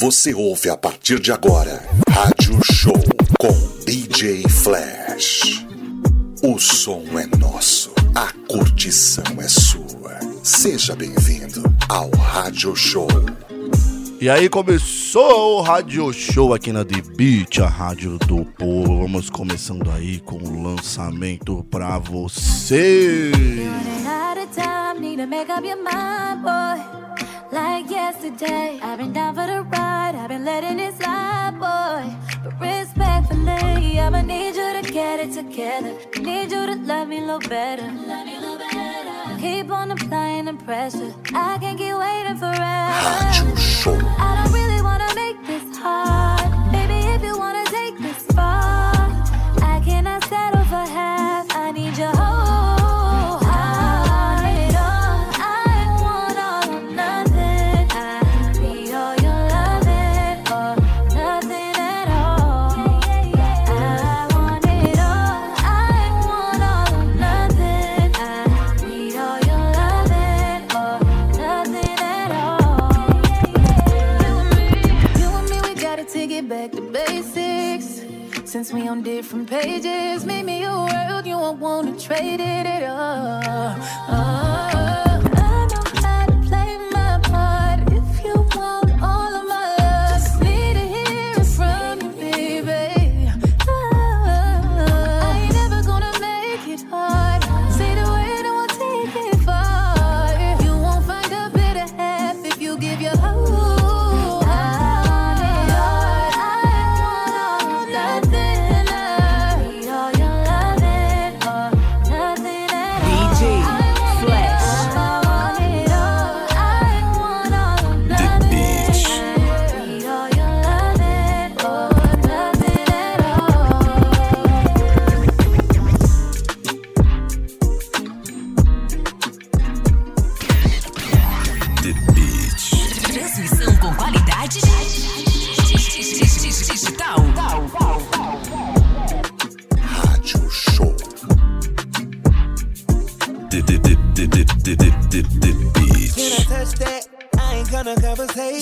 Você ouve a partir de agora Rádio Show com DJ Flash. O som é nosso, a curtição é sua. Seja bem-vindo ao Rádio Show. E aí começou o Rádio Show aqui na The Beach, a rádio do povo. Vamos começando aí com o lançamento pra você. like yesterday. I've been down for the ride, I've been letting it slide, boy. But respectfully, I'ma need you to get it together. Need you to love me a little better. Love me better. Keep on applying the pressure. I can't keep waiting forever. I don't really wanna make this hard. Baby, if you wanna take this far. since we on different pages. Made me a world you won't wanna trade it at all. Uh,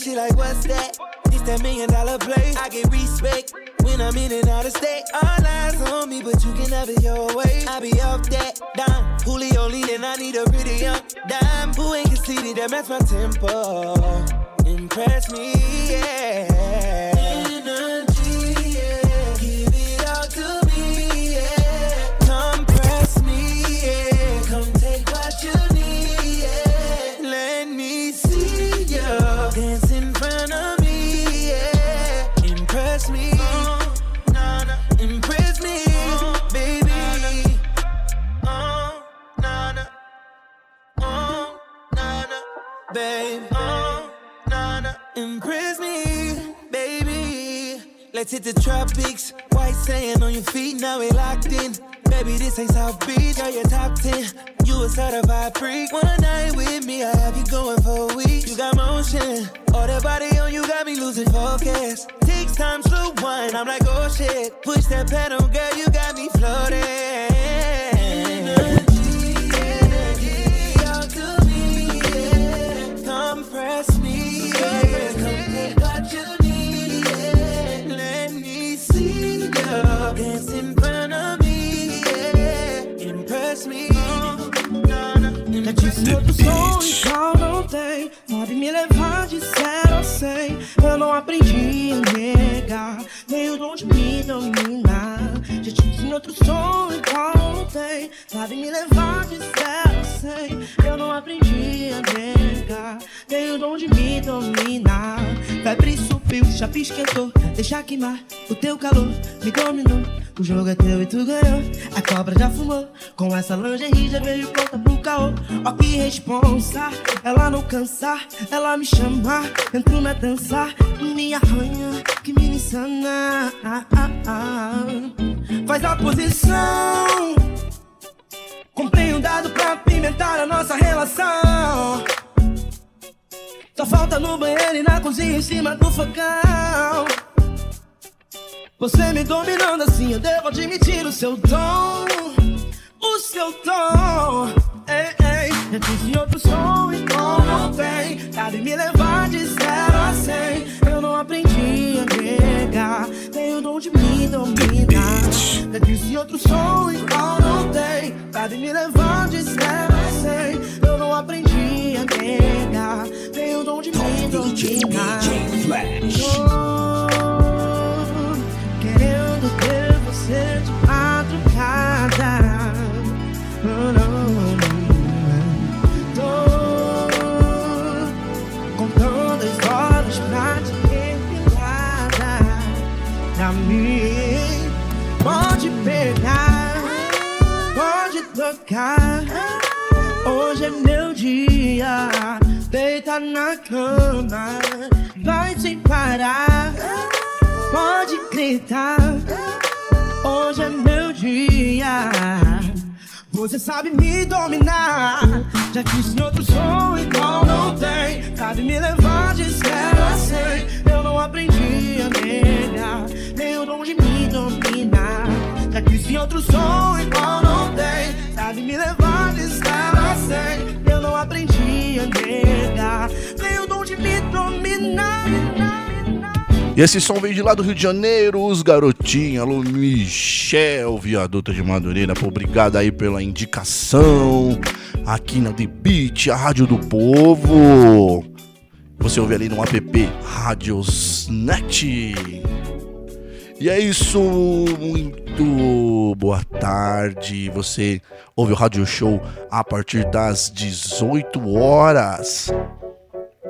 She like, what's that? This that million dollar place. I get respect when I'm in and out of state. All eyes on me, but you can have it your way. I be off that dime, Julio lean, and I need a pretty young dime. Who ain't conceited that match my tempo? Impress me, yeah. babe. Oh, nah, nah. Impress me, baby. Let's hit the tropics. White sand on your feet, now we locked in. Baby, this ain't South Beach, are you top 10. You a certified freak. One night with me, I have you going for weeks. You got motion, all that body on you got me losing focus. Takes time to wind, I'm like, oh shit. Push that pedal, girl, you got me floating. That in front of me. Yeah. Impress me. You the me levar de zero a cem Eu não aprendi a negar me dominar Já outro som e me levar de zero sei, eu não aprendi a negar. Tenho o dom de me dominar. Febre subiu, Chapéu esquentou. Deixa queimar o teu calor, me dominou. O jogo é teu e tu ganhou. A cobra já fumou. Com essa lingerie já veio pronta pro caô. Ó, que responsa. Ela não cansar, ela me chamar. Entro na dança, me arranha, que me insana. Ah, ah, ah. Faz a posição. Comprei um dado pra esquentar a nossa relação. Só falta no banheiro e na cozinha em cima do fogão. Você me dominando assim, eu devo admitir o seu tom. O seu tom. Ei, ei, eu disse outro som, e não tem. Sabe me levar de zero a cem. Eu não aprendi a negar. Tenho o dom de me dominar. Eu disse outro som, e não tem. Sabe me levar de zero negar. Tenho o dom de me dominar. querendo ter você de madrugada. Oh, não. mim. Pode pegar, pode tocar. Hoje é meu dia. Deita na cama, vai sem parar. Pode gritar. Hoje é meu dia. Você sabe me dominar. Já quis em outro som igual não tem. Sabe me levar de zero a cem. Eu não aprendi a negar. Nem o dom de me dominar. Já quis em outro som igual não tem. Sabe me levar de zero a cem. Eu não aprendi Nem o dom de me dominar. E esse som veio de lá do Rio de Janeiro, os garotinhos, alô Michel, viaduta de Madureira, obrigado aí pela indicação aqui na The Beat, a rádio do povo. Você ouve ali no app Radiosnet. E é isso, muito boa tarde. Você ouve o Rádio Show a partir das 18 horas.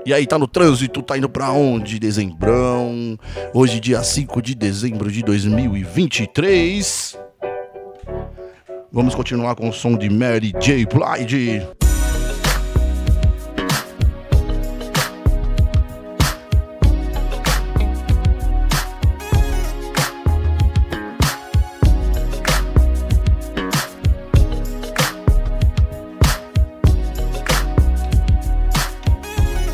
E aí, tá no trânsito, tá indo pra onde, dezembrão? Hoje, dia 5 de dezembro de 2023. Vamos continuar com o som de Mary J. Blige.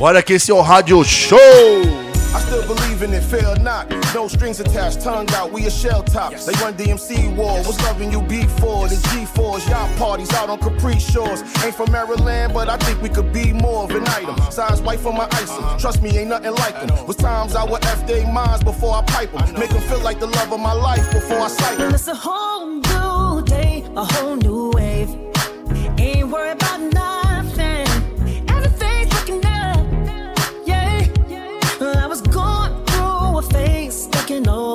Olha que esse é o Rádio Show! I still believe in it, fail not. No strings attached, tongue out, we a shell top. Yes. They run DMC war, was loving you before. The G4s, y'all parties out on Capri Shores. Ain't from Maryland, but I think we could be more of an item. Size white for my icing, uh-huh. trust me, ain't nothing like them. Was times I would F they minds before I pipe them. Make them feel like the love of my life before I sight them. It's a whole new day, a whole new wave. Ain't worried about nothing. Can always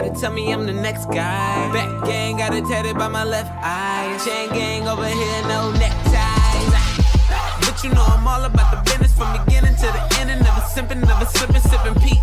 gotta tell me I'm the next guy. Back gang got it tatted by my left eye. Chain gang over here, no neckties. But you know I'm all about the business from beginning to the end. And never simping, never slipping, sipping peach.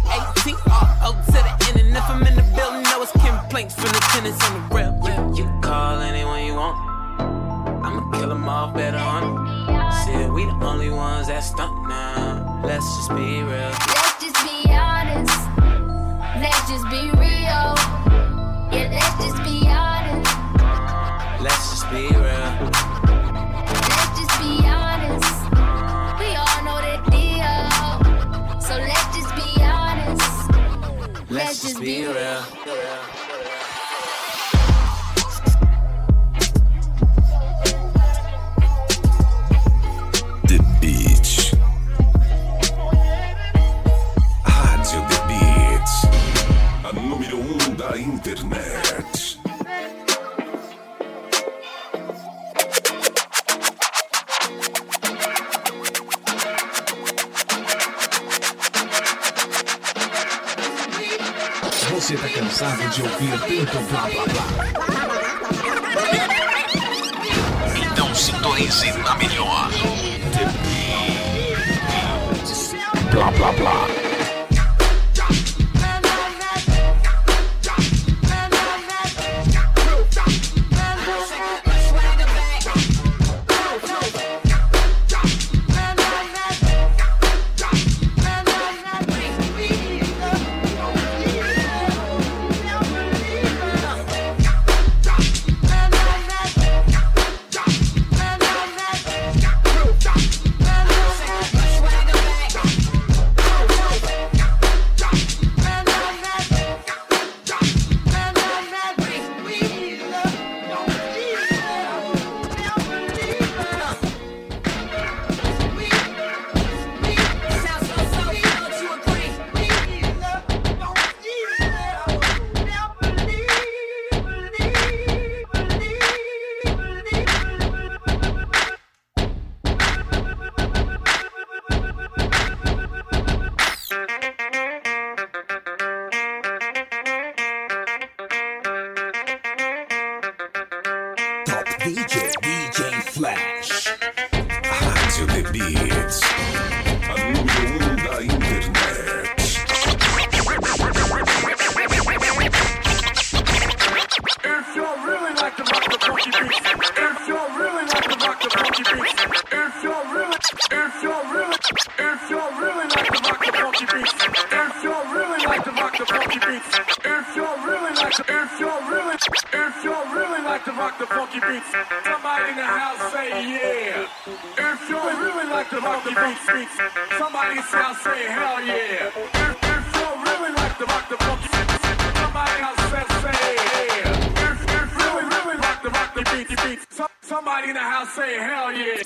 Somebody in the house say hell yeah.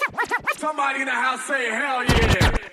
Somebody in the house say hell yeah.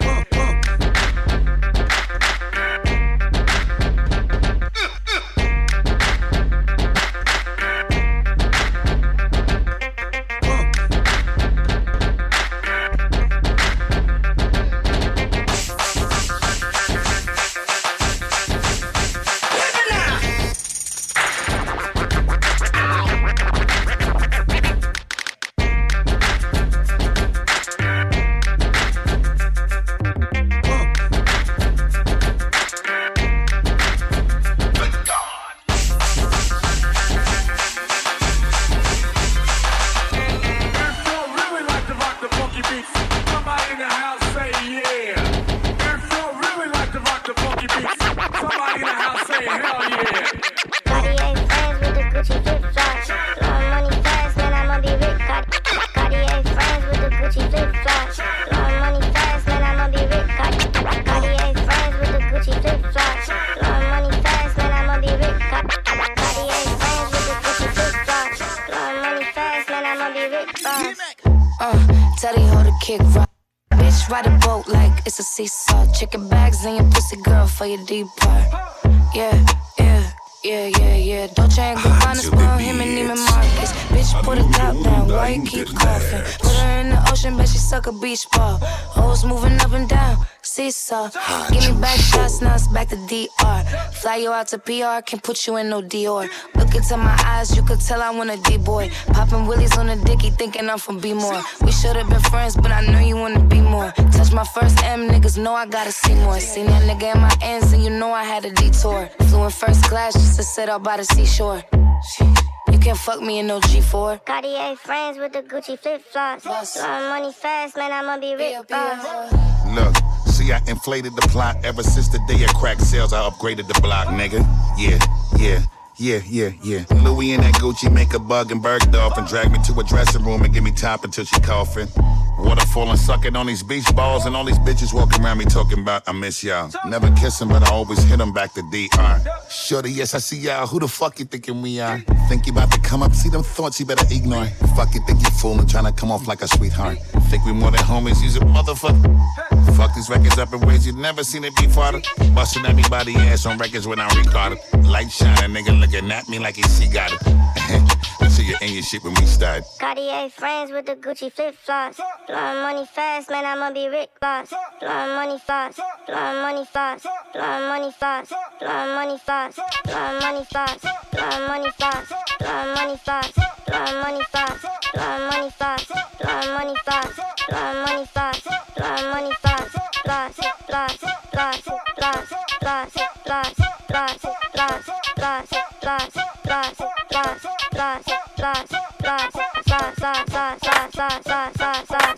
Seesaw. Give me back shots, now it's back to DR. Fly you out to PR, can't put you in no Dior. Look into my eyes, you could tell I want a D-boy. Popping willies on the dicky, thinking I'm from B-more. We should've been friends, but I know you wanna be more. Touch my first M, niggas know I gotta see more. Seen that nigga in my ends, and you know I had a detour. Flew in first class just to sit out by the seashore. You can't fuck me in no G4. Cartier friends with the Gucci flip flops. Blowing money fast, man, I'ma be rich. Boss. Uh. Look, I inflated the plot ever since the day of crack sales. I upgraded the block, nigga. Yeah, yeah. Yeah, yeah, yeah. Louis and that Gucci make a bug and Bergdorf and drag me to a dressing room and give me top until she coughing. Waterfall and sucking on these beach balls and all these bitches walking around me talking about I miss y'all. Never kiss but I always hit hit 'em back to DR. Shorty, yes, I see y'all. Who the fuck you thinking we are? Think you about to come up? See them thoughts you better ignore. Fuck you, think you fooling, trying to come off like a sweetheart. Think we more than homies, use a motherfucker. Fuck these records up in ways you never seen it before. Busting everybody ass on records when I record it. Light shining, nigga looking at me like he see got it. See you in your shit when we start. Cartier friends with the Gucci flip flops. Blowing money fast, man, I'ma be rich. Boss. Blowing money fast. Blowing money fast. Blowing money fast. Blowing money fast. Blowing money fast. Blowing money fast. Blowing money fast. Blowing money fast. Blowing money fast. Blowing money fast. Blowing money fast. Blowing money fast. Plus, plus, plus, plus, plus, plus, plus, plus, plus, plus, plus, plus, plus, plus, plus, Celuloid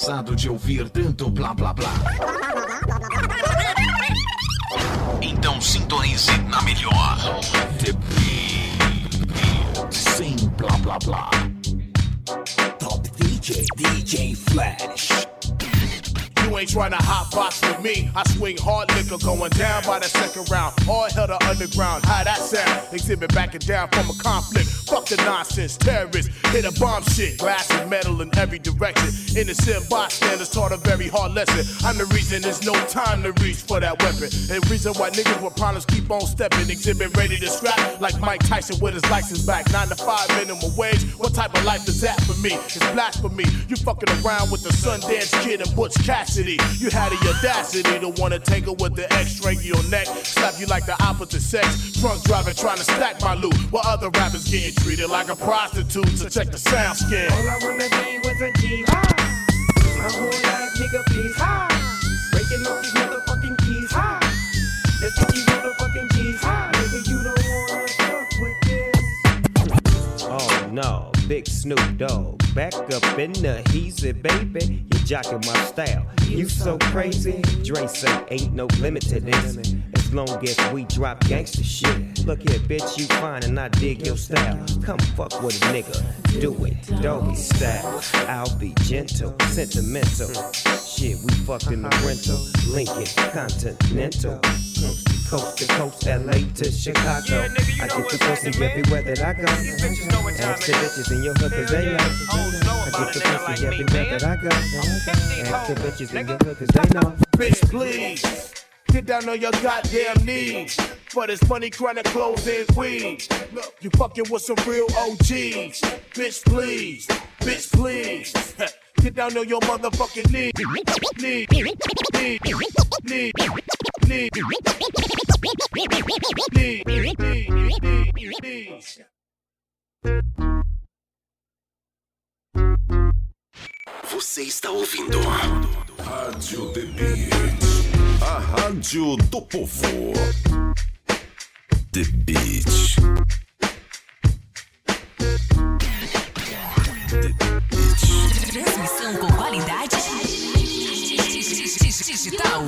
cansado de ouvir tanto blá blá blá? Então sintonize na melhor. The Beat. Sem blá blá blá. Top DJ, DJ Flash. You ain't trying to hot box with me. I swing hard liquor going down by the second round. All hell to underground. How that sound? Exhibit backing down from a conflict. Fuck the nonsense. Terrorists hit a bomb shit. Glass and metal in every direction. Innocent bystanders taught a very hard lesson. I'm the reason there's no time to reach for that weapon. The reason why niggas with problems keep on stepping. Exhibit ready to scrap like Mike Tyson with his license back. Nine to five minimum wage. What type of life is that for me? It's blasphemy. You fucking around with the Sundance Kid and Butch Cassidy. You had the audacity to wanna tangle with the X, strangle your neck, slap you like the opposite sex. Drunk driving, trying to stack my loot, while other rappers getting treated like a prostitute. So check the sound skin. All I wanna be was a G. Ha! Oh no, big Snoop Dogg. Back up in the heezy, baby. You jocking my style. You so crazy. Dre say ain't no limit to this. Long as we drop gangster shit. Look here, bitch, you fine and I dig your style. Come fuck with a nigga. Do it, doggy style. I'll be gentle, sentimental. Shit, we fucked in the rental. Lincoln, Continental. Coast to coast to LA to Chicago. I get the pussy everywhere that I go. Ask the bitches in your hood cause they know. I get the pussy everywhere that I go. Ask the bitches in your hood cause they know. Bitch, please. Get down on your goddamn knees. For this money, chronic clothes and weed. You fucking with some real OGs. Bitch, please. Bitch, please. Get down on your motherfucking knees. Knees. Knees. Knees. Knees. Knees. Knees. Você está ouvindo Rádio The Beat, a rádio do povo. The Beat. Transmissão com qualidade digital.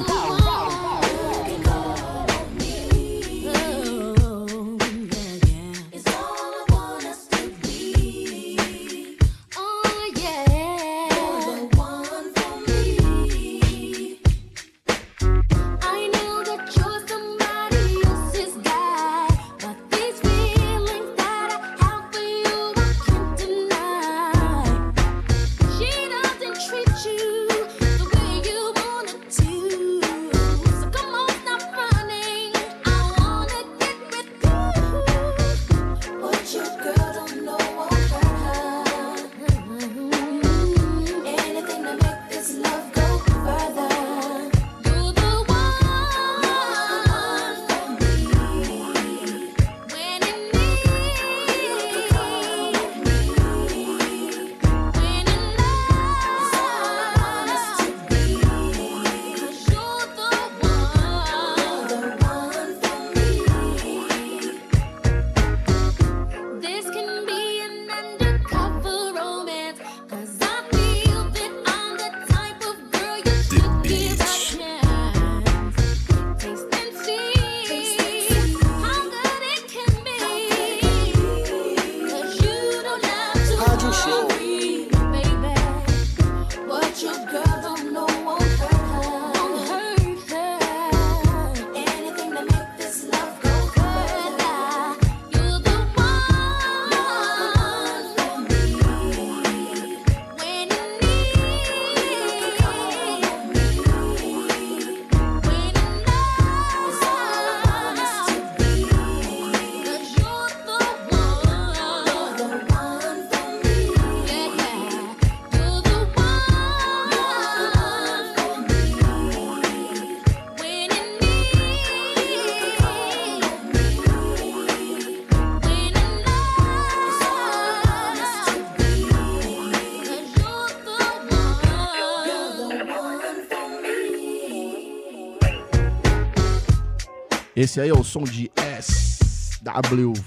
Esse aí é o som de SWV.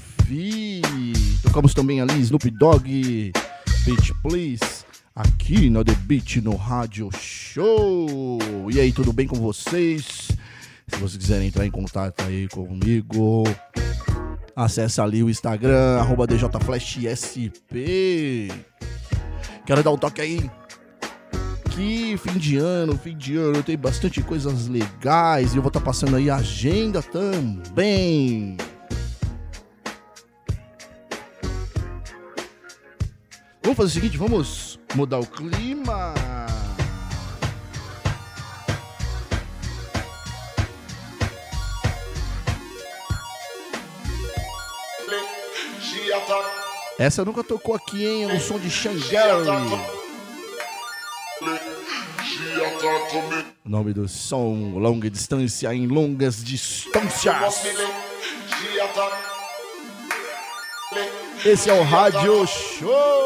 Tocamos também ali Snoop Dogg, Beat Please, aqui na The Beat no Rádio Show. E aí, tudo bem com vocês? Se vocês quiserem entrar em contato aí comigo, acessa ali o Instagram, DJFlashSP. Quero dar um toque aí que fim de ano, fim de ano, tem bastante coisas legais e eu vou estar passando aí a agenda também. Vamos fazer o seguinte, vamos mudar o clima. Essa nunca tocou aqui, hein? É um som de Shangari. O nome do som, longa distância em longas distâncias. Esse é o Rádio Show.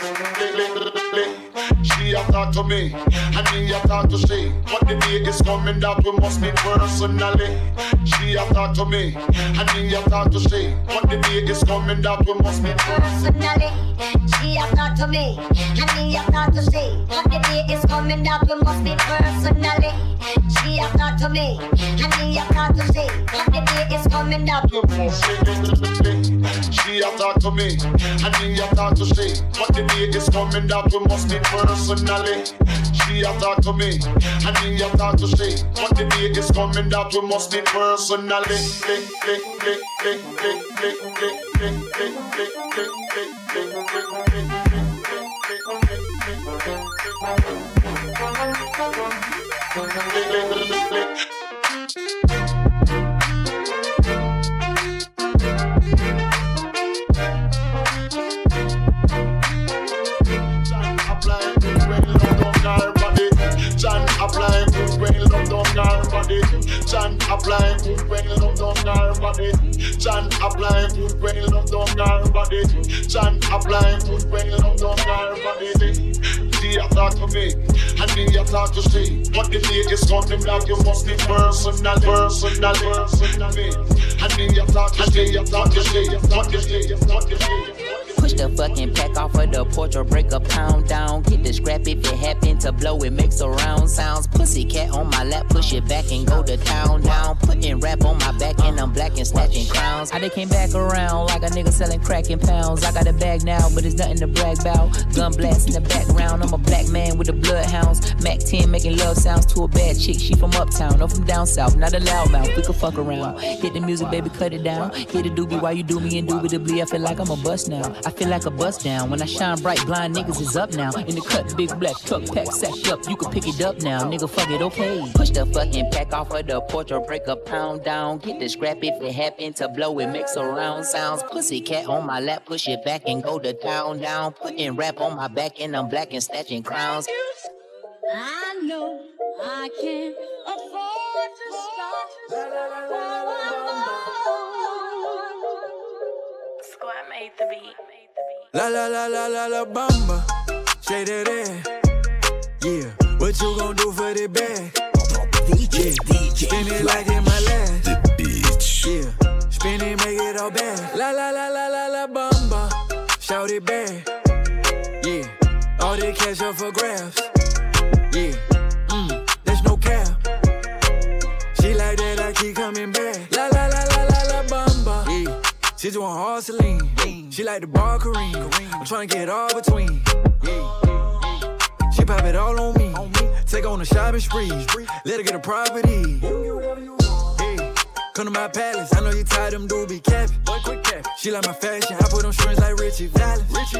She a talk to me, and me a talk to she. But the day is coming that we must meet personally. She a talk to me, and me a talk to she. But the day is coming that we must meet personally. She a talk to me, and me a talk to she. But the day is coming that we must be personally. She a talk to me, and me a talk to she. But the day is coming that we must She a talk to me, and me a talk to she. But the day is coming that we must meet personally. She a talk to me, and me a talk to she. But the day is coming that we must meet personally. Lick, lick, lick, lick, lick, John applying food when you don't care about it. everybody. John applying food when you don't care about it. everybody. John applying food when you don't know everybody. They talk to me, and they talk to she. But the lady is something like you must be personal, personal, personal. And they talk to she, talk to she, talk to she, talk to she. Push the fucking pack off of the porch or break a pound down. Get the scrap if it happen to blow, it makes a round sounds. Pussy cat on my lap, push it back and go to town down. Putting rap on my back and I'm black and snatching crowns. I they came back around like a nigga selling crack pounds. I got a bag now, but it's nothing to brag about. Gun blast in the background, I'm a black man with the bloodhounds. Mac 10 making love sounds to a bad chick. She from uptown or from down south, not a loudmouth. We could fuck around. Hit the music, baby, cut it down. Hit the doobie while you do me indubitably. I feel like I'm a bust now. I feel like a bust down. When I shine bright, blind niggas is up now. In the cut, big black truck pack sacked up. You can pick it up now, nigga. Fuck it, okay. Push the fucking pack off of the porch or break a pound down. Get the scrap if it happen to blow. It makes a round sounds. Pussy cat on my lap, push it back and go to town down. Putting rap on my back and I'm black and snatching crowns. I know I can't afford to stop. Squad made the beat. La la la la la la bamba. Shake that ass. Yeah. What you gon' do for the bag? DJ, DJ. Spin it like in my last. The beach. Yeah. Spin it, make it all bad. La la la la la la bamba. Shout it back. Yeah. All the cash up for grabs. Yeah. Mm. There's no cap. She like that, I keep coming back. She doing hard Celine. She like the bar Kareem. I'm tryna get all between. She pop it all on me. Take on a shopping spree. Let her get a property. Come to my palace. I know you tired them dude be capping. She like my fashion. I put on strings like Ritchie Valens.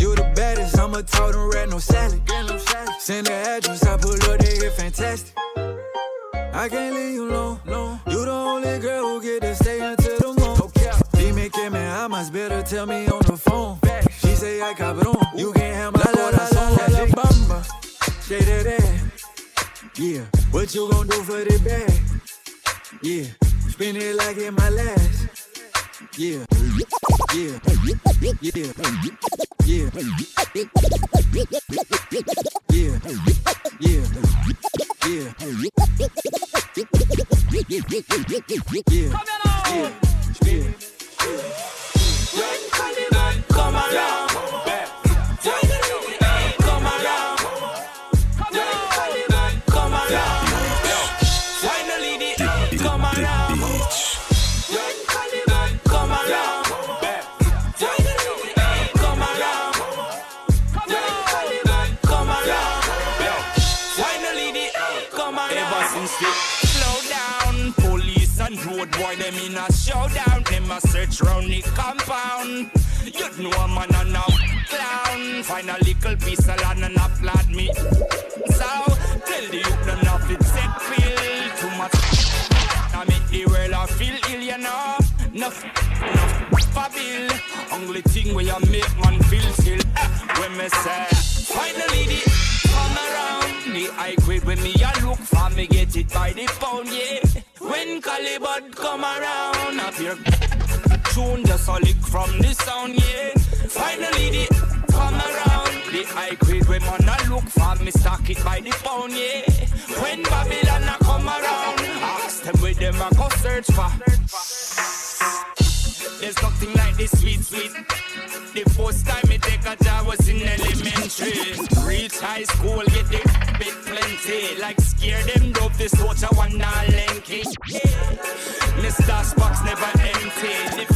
You the baddest. I'ma talk them red, no salad. Send the address. I pull up, they get fantastic. I can't leave you alone. No. You the only say, man, I must better tell me on the phone. She say, I cabrón, you can't have my la, corazón. La, la, la, la, bamba, say. Yeah, what you gon' do for the bag? Yeah, spin it like it my last. Yeah, yeah, yeah, yeah, yeah, yeah, yeah, yeah. yeah, yeah, yeah, yeah. Come on! Yeah. A round the compound. You know a man and a clown. Find a little piece of land and applaud me. So tell the youth them not fit set feel too much. I make the world I feel ill, you know. Enough, enough for bill. Only thing where you make man feel still. Eh, when me say, finally the come around. The high grade when me a look for me get it by the pound, yeah. When Calibut come around, up here tune just a lick from the sound, yeah. Finally the come around. The high grade when man a look for me stock it by the pound, yeah. When Babylon a come around, ask them where them a go search for. There's nothing like this sweet, sweet. The first time me take a job was in elementary. Reach high school, get the bit plenty. Like scare them dope, this a one dollar lanky. Mr. Spock's never empty. The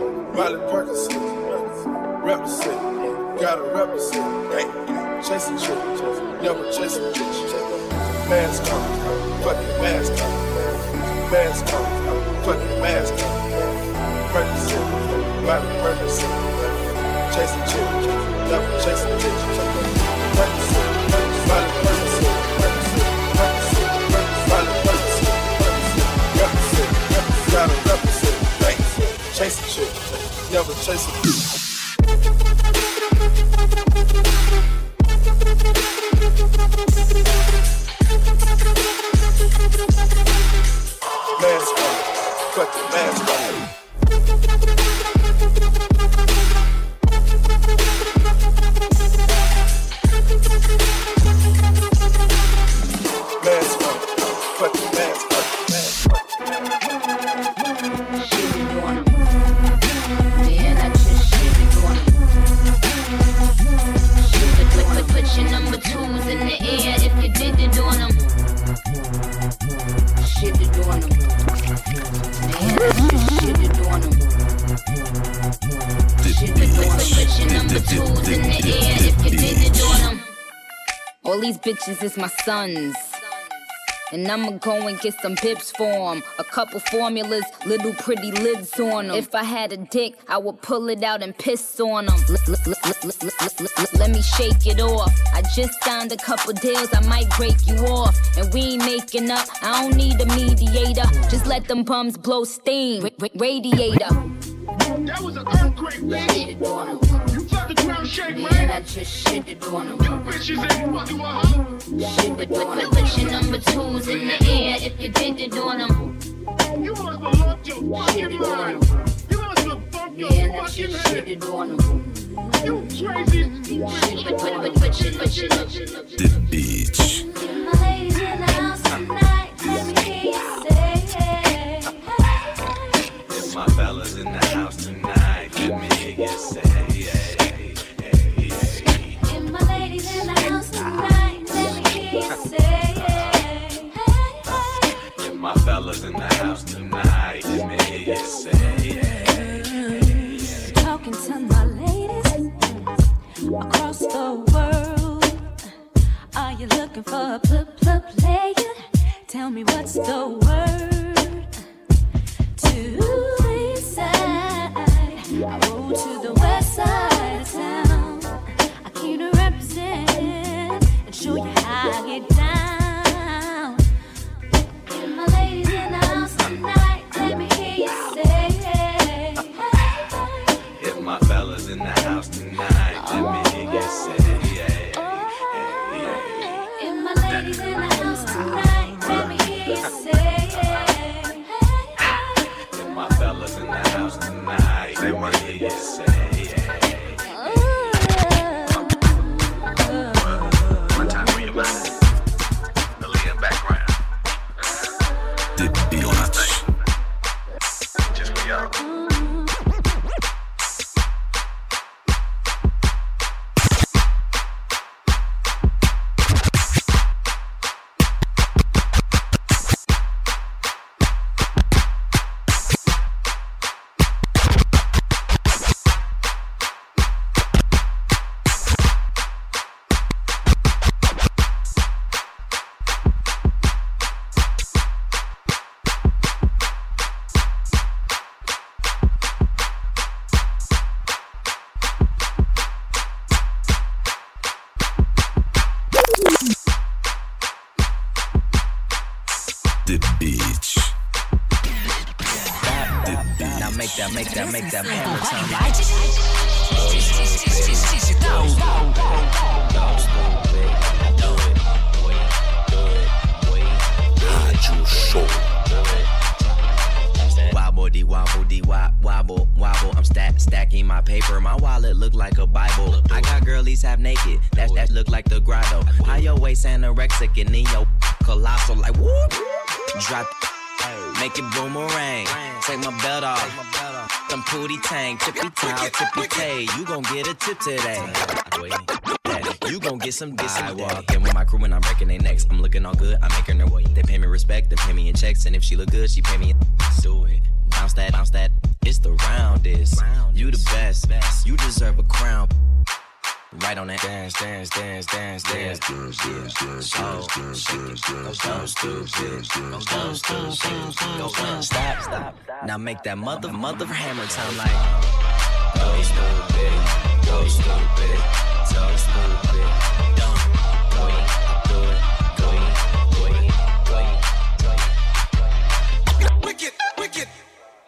Riley Perkinson, represent, gotta represent. Chasing chips, never chasing chips. Mask on, fucking mask on, mask on, fucking mask on. Perkinson, Riley Perkinson, chasing chips, never chasing chips. Perkinson. Never chase a is my sons. And I'ma go and get some pips for 'em. A couple formulas, little pretty lids on 'em. If I had a dick, I would pull it out and piss on 'em. Let me shake it off. I just signed a couple deals, I might break you off. And we ain't making up, I don't need a mediator. Just let them bums blow steam. Ra- ra- radiator. That was earthquake, bitch. You felt the ground shake, right? Man, I just shit it on them. Them bitches ain't fucking with her. Shit it on them. Put your number twos in the air if you did it on them. You must have lost your fucking mind. You must have bumped your fucking head. You crazy. Put, put, put, put your, put your, The beach. If my fellas in the house tonight, let me hear you say, my fellas in the house tonight. Let me hear you say. Talking to my ladies across the world. Are you looking for a pl- pl- player? Tell me what's the word to the east side. I roll to the west side of town. I came to represent and show you how I get Yes. Now make that, make that, make that. Rádio Show. Wobble dee wobble dee wop wobble wobble. I'm stack stacking my paper. My wallet look like a Bible. I got girlies half naked. That that look like the grotto. How your waist anorexic and then your colossal like whoop. Drop. Make it boomerang. Take my belt off. Some pootie tang, tippy towel, tippy tay. You gon' get a tip today. You gon' get some, some. I walk in with my crew and I'm breaking their necks. I'm looking all good, I'm making their way. They pay me respect, they pay me in checks, and if she look good, she pay me. In Do it, bounce that, bounce that. It's the roundest. You the best, you deserve a crown. Right on that dance, dance, dance, dance, dance, dance, dance, dance, dance, dance, dance, dance, go stupid, go go stupid, go go stop, stop. Now make that mother, mother hammer time like go stupid, go stupid, so stupid. Don't go in, do it, go in, go in, go in, go in. Wicked, wicked,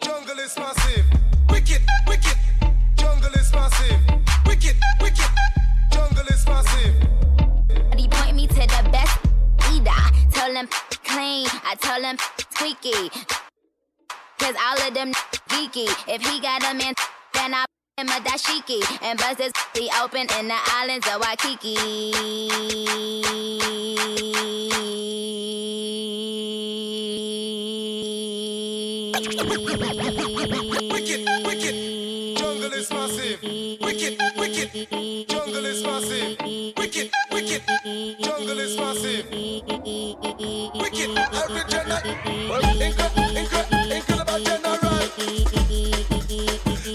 jungle is massive. Wicked, wicked, jungle is massive. Wicked, wicked, Him clean, I tell him squeaky. Cause all of them geeky. If he got a man, then I him a dashiki. And bust his be open in the islands of Waikiki. Wicked, wicked, jungle is massive. Wicked, wicked, jungle is massive. Wicked, jungle is massive. Wicked, original. Incredible, incredible, incredible general.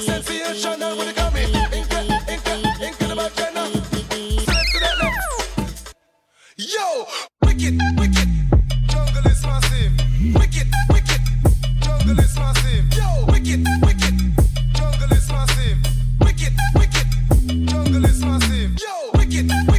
Sensational with the gummy. Incredible, incredible, incredible general. Left. Yo, wicked, wicked, jungle is massive. Wicked, wicked, jungle is massive. Yo, wicked, wicked, jungle is massive. Wicked, wicked, jungle is massive. Yo, wicked, wicked,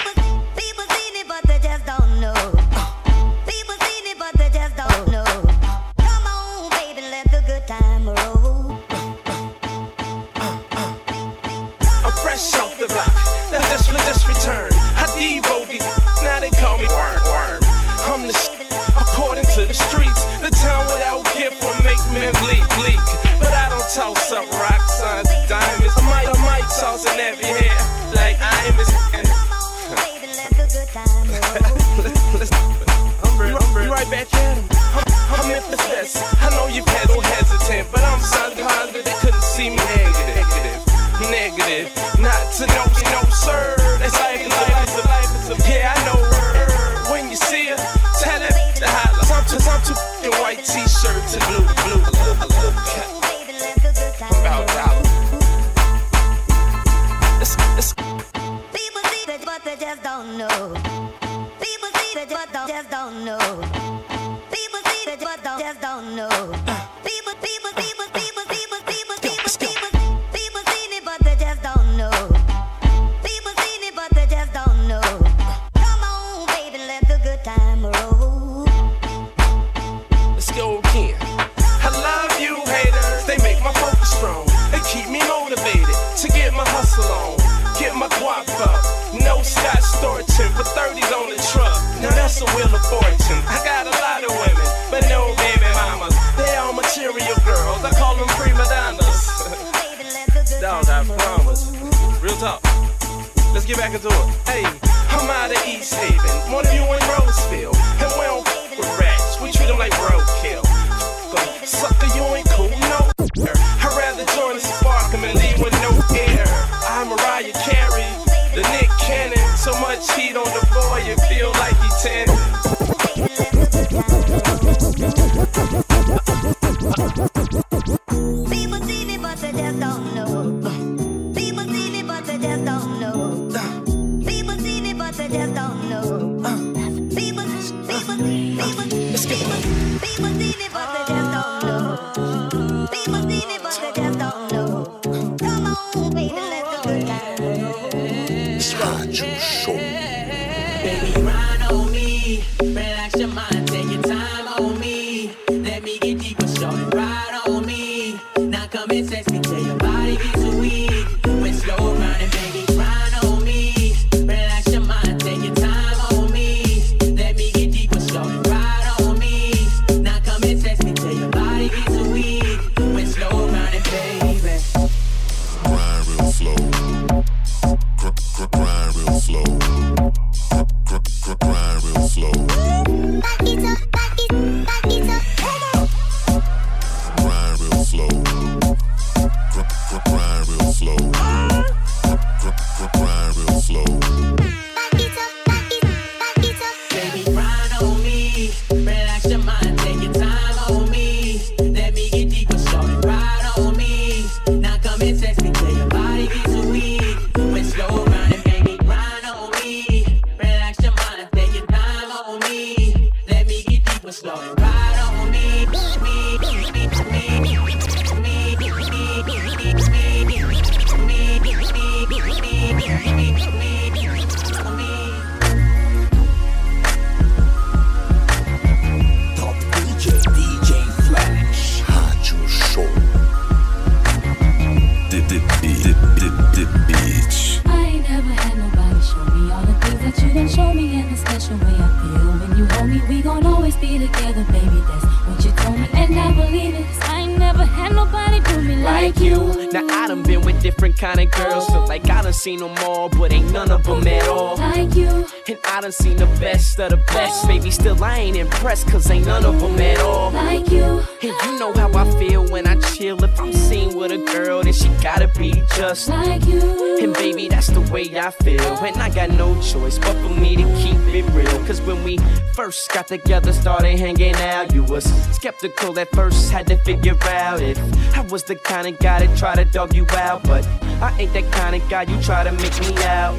choice but for me to keep it real. Cause when we first got together, started hanging out, you was skeptical at first, had to figure out if I was the kind of guy to try to dog you out. But I ain't that kind of guy you try to make me out.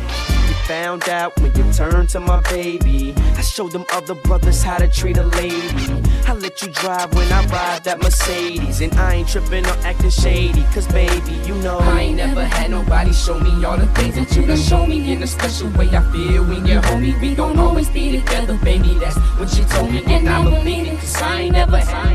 You found out when you turned to my baby. I showed them other brothers how to treat a lady. I let you drive when I ride that Mercedes. And I ain't tripping or acting shady, cause baby, you know. I ain't never had nobody show me all the things that you done show me in a special way. I feel when you're homie, we don't always be together, baby. That's what you told me, and I believe it, cause I ain't never had.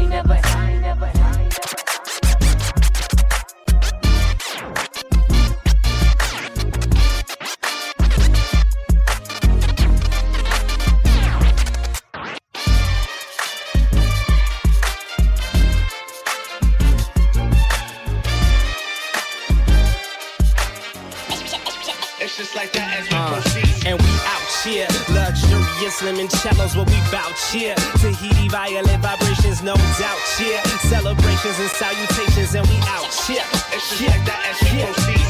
Luxurious limoncellos, what we bout cheer. Tahiti violet vibrations, no doubt cheer. Celebrations and salutations, and we out cheer.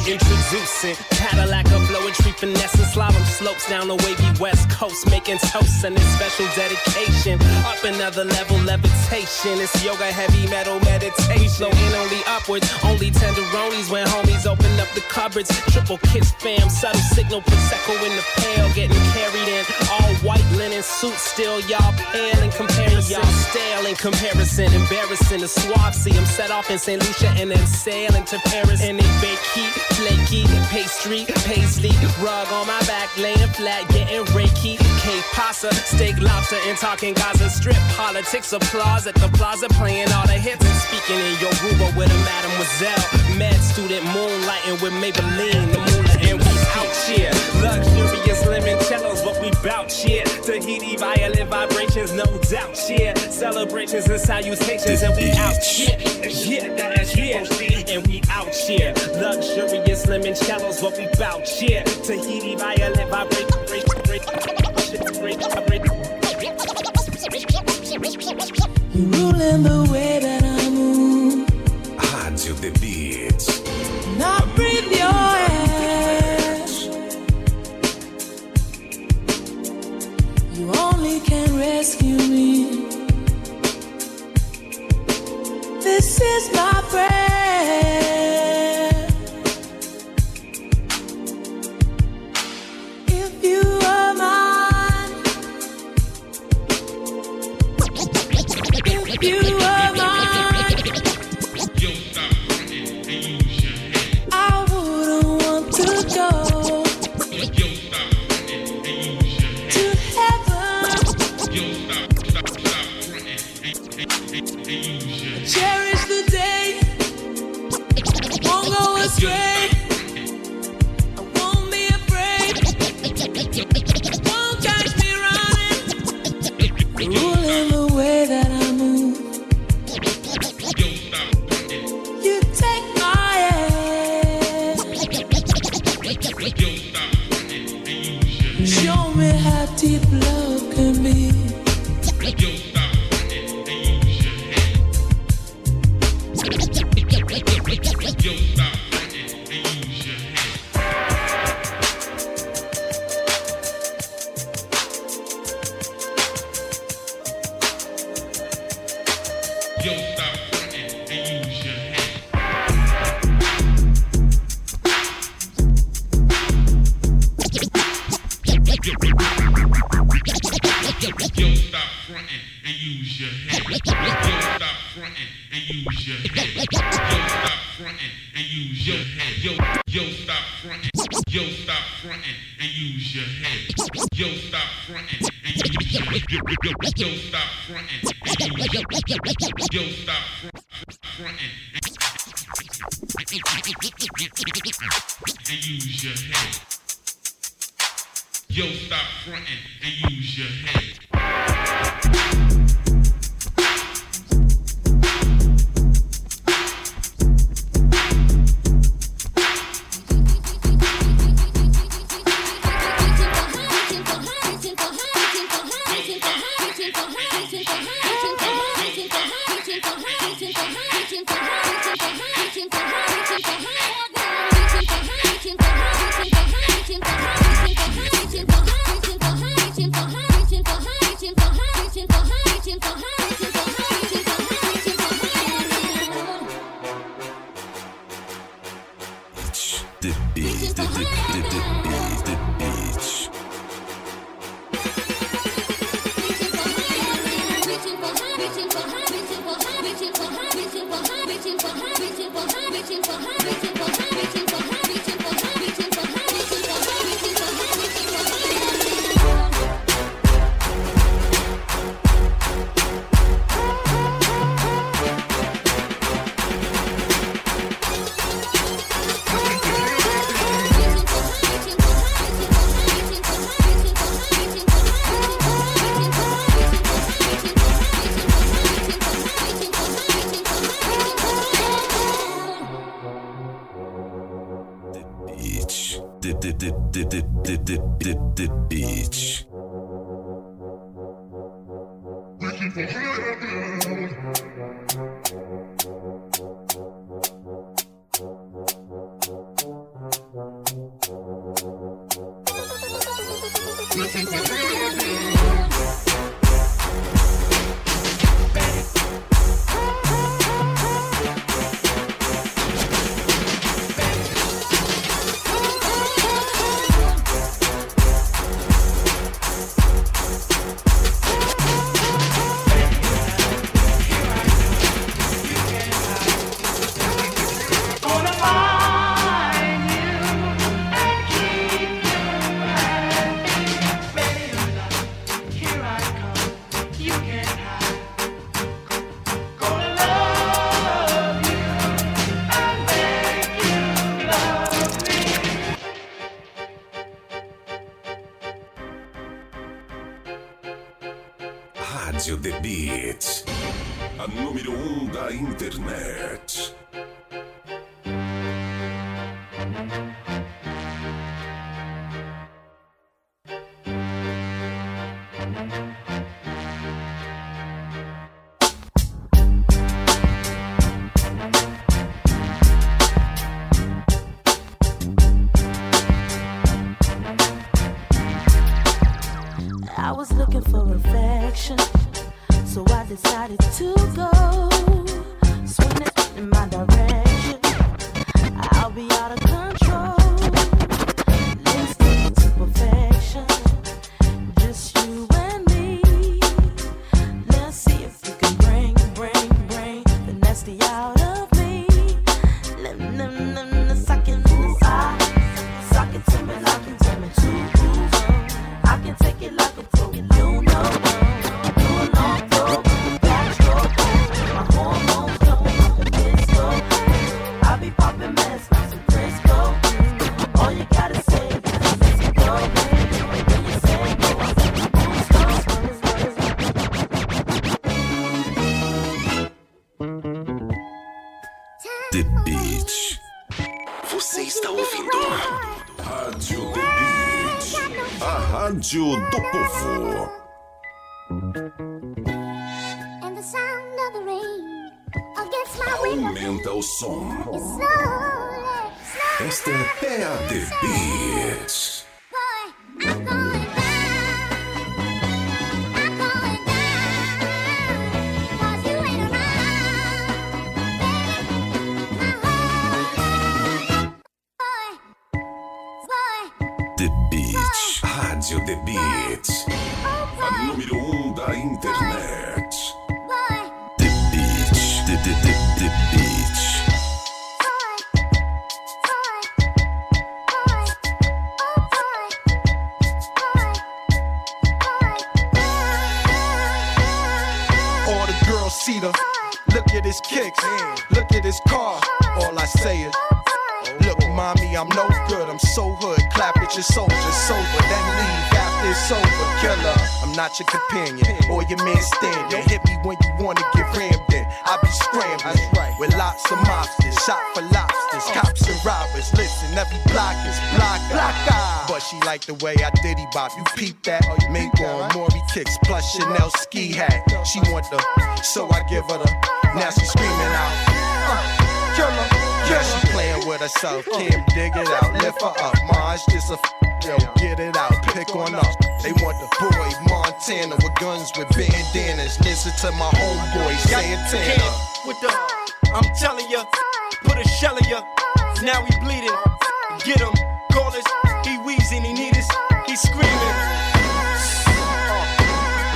Introducing Cadillac, a flowing tree finesse and slalom slopes down the wavy west coast, making toast and this special dedication. Up another level, levitation. It's yoga, heavy metal meditation. Floating only upwards, only tenderonis when homies open up the cupboards. Triple kiss fam, subtle signal, prosecco in the pail, getting carried in. All white linen suits, still y'all pale in comparison. Y'all stale in comparison, embarrassing. The swab see 'em set off in St. Lucia and then sail into Paris. And they bake heat, flaky, pastry, paisley, rug on my back, laying flat, getting reiki. K pasta, steak, lobster, and talking Gaza Strip. Politics, applause at the plaza, playing all the hits and speaking in your Yoruba with a mademoiselle. Med student, moonlighting with Maybelline, the moolah, and we out here. Luxurious limoncellos, what we bout here. Tahiti violet vibrations, no doubt here. Celebrations and salutations, and we out here. Yeah, that's here. And we out here. Luxurious limoncellos, what we bout here. Tahiti violet vibrations. You ruling the way that I move. Rádio The Beat. Now breathe your air. Only can rescue me. This is my prayer. Yo, stop. Rádio do povo. And the sound of the rain against my window. Aumenta o som. It's slowly, slowly. Esta é a The Beat. Not your companion or your man stand. Don't hit me when you wanna get rammed in. I be scrambling with lots of mobsters, shot for lobsters, cops and robbers. Listen, every block is block But she like the way I diddy bop. You peep that? Oh, you Mink on Maury kicks plus Chanel ski hat. She want the, so I give her the. Now she screaming out. Uh, killer. Yeah, she playing with herself. Can't dig it out. Lift her up. Ma, it's just a. F- Yo, get it out. Pick on up. They want the boy Montana with guns with bandanas. Listen to my homeboy Santana. With the, I'm telling ya, put a shell in ya. Now he bleeding. Get him, call us. He wheezing, he need us. He screaming.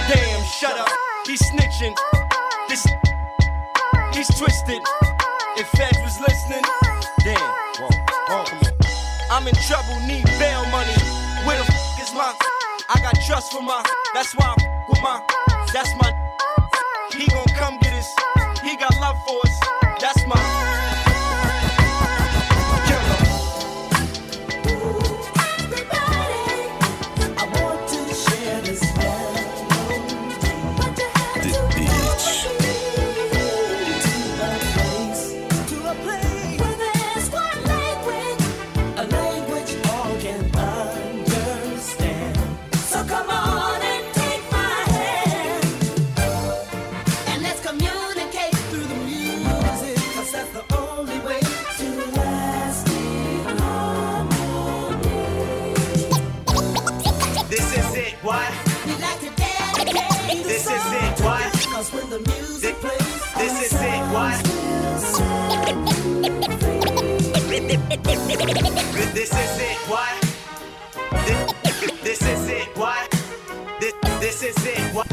Damn, shut up. He snitching. This, he's twisted. If I'm in trouble, need bail money. Where the f is my? I got trust for my. That's why I with my. That's my. He gon' come get us. He got love for us. The music plays. This is it, what? This is it, what? This, is it, what? This, is it? What?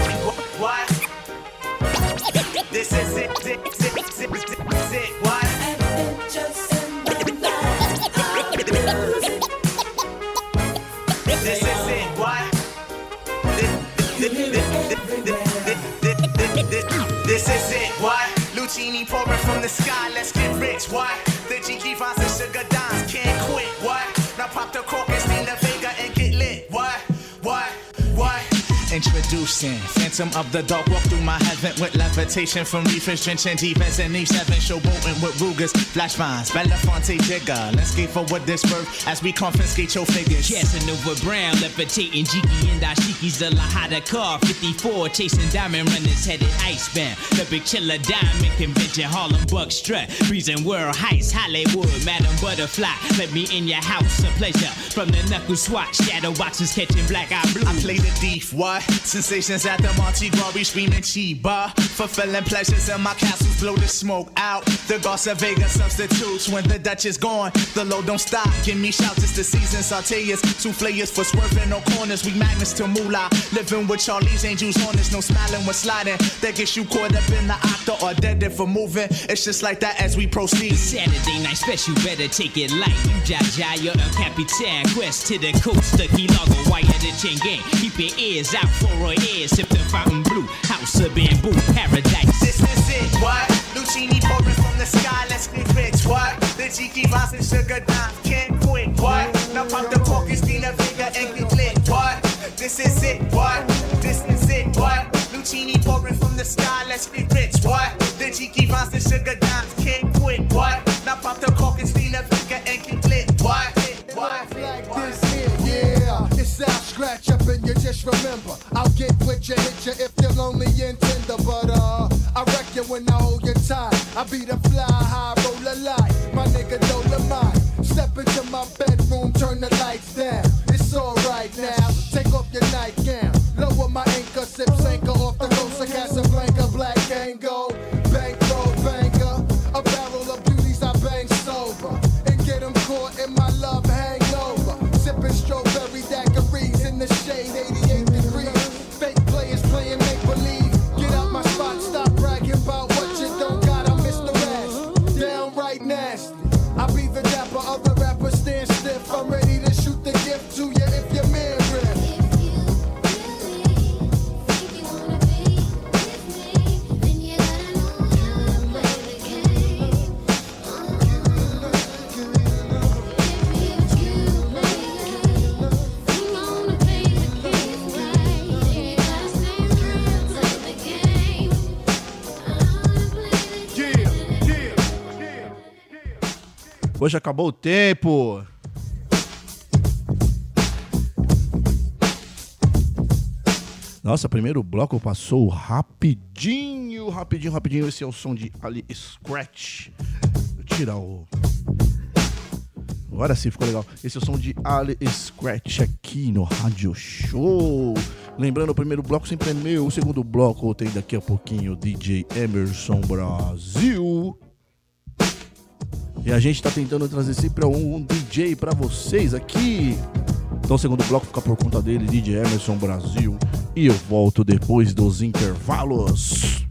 What? The Jiki Vines and Sugar Dimes can't quit, what? Now pop the cork and steam the Vega and get lit, what? What? What? Introducing Phantom of the Dark. Walk through my heaven with levitation from reefers, drenching defense and Eve 7. Showboating with Rugers, Flash Vines, Belafonte Jigger. Let's skate for what this birth as we confiscate your figures. Casanova Brown, levitating Jiki and Ashiki's the Lahada car. 54, chasing diamond runners headed icebound. The big chiller diamond convention, Harlem Buck strut. Breezing world heights, Hollywood, Madam Butterfly. Let me in your house, a pleasure. From the knuckle swatch, shadow boxes catching black eye blue. I play the thief, what? Sensations at the Gras, we screaming Chiba. Fulfilling pleasures in my castles, blow the smoke out. The Garza Vegas substitutes when the Dutch is gone. The load don't stop, give me shouts, it's the season. Sauteas, souffleurs for swerving no corners. We magnets to moolah. Living with Charlie's angels on us, no smiling when sliding. That gets you caught up in the octa or dead if for moving. It's just like that as we proceed. Saturday night special, better take it light. You Jaja, you're a Capitan. Quest to the coast, the Key white at the chain gang. Keep your ears out for a ear, sip the fountain blue. House of bamboo, paradise. This is it, what? Lucini pouring from the sky, let's get rich, what? The Jiki Vines and Sugar Dimes can't quit, what? Now pop the cork and steam the Vega and get lit, what? This is it, what? This is it, what? Lucini pouring from the sky, let's get rich, what? The Jiki Vines and Sugar Dimes can't quit, what? Now pop the cork and steam the Vega and get lit, what? What? like this here, yeah. It's out, scratch up, and you just remember. I'll get with you, hit you if you're lonely and tender. But uh, I wreck you when I hold you tight. I be the fly high roller light, my nigga Dolomite. Step into my bedroom, Hoje acabou o tempo. Nossa, primeiro bloco passou rapidinho, rapidinho, rapidinho. Esse é o som de Ali Scratch. Tirar o. Agora sim ficou legal. Esse é o som de Ali Scratch aqui no Rádio Show. Lembrando, o primeiro bloco sempre é meu. O segundo bloco tem daqui a pouquinho DJ Emerson Brasil. E a gente tá tentando trazer sempre um DJ pra vocês aqui. Então o segundo bloco fica por conta dele, DJ Emerson Brasil. E eu volto depois dos intervalos.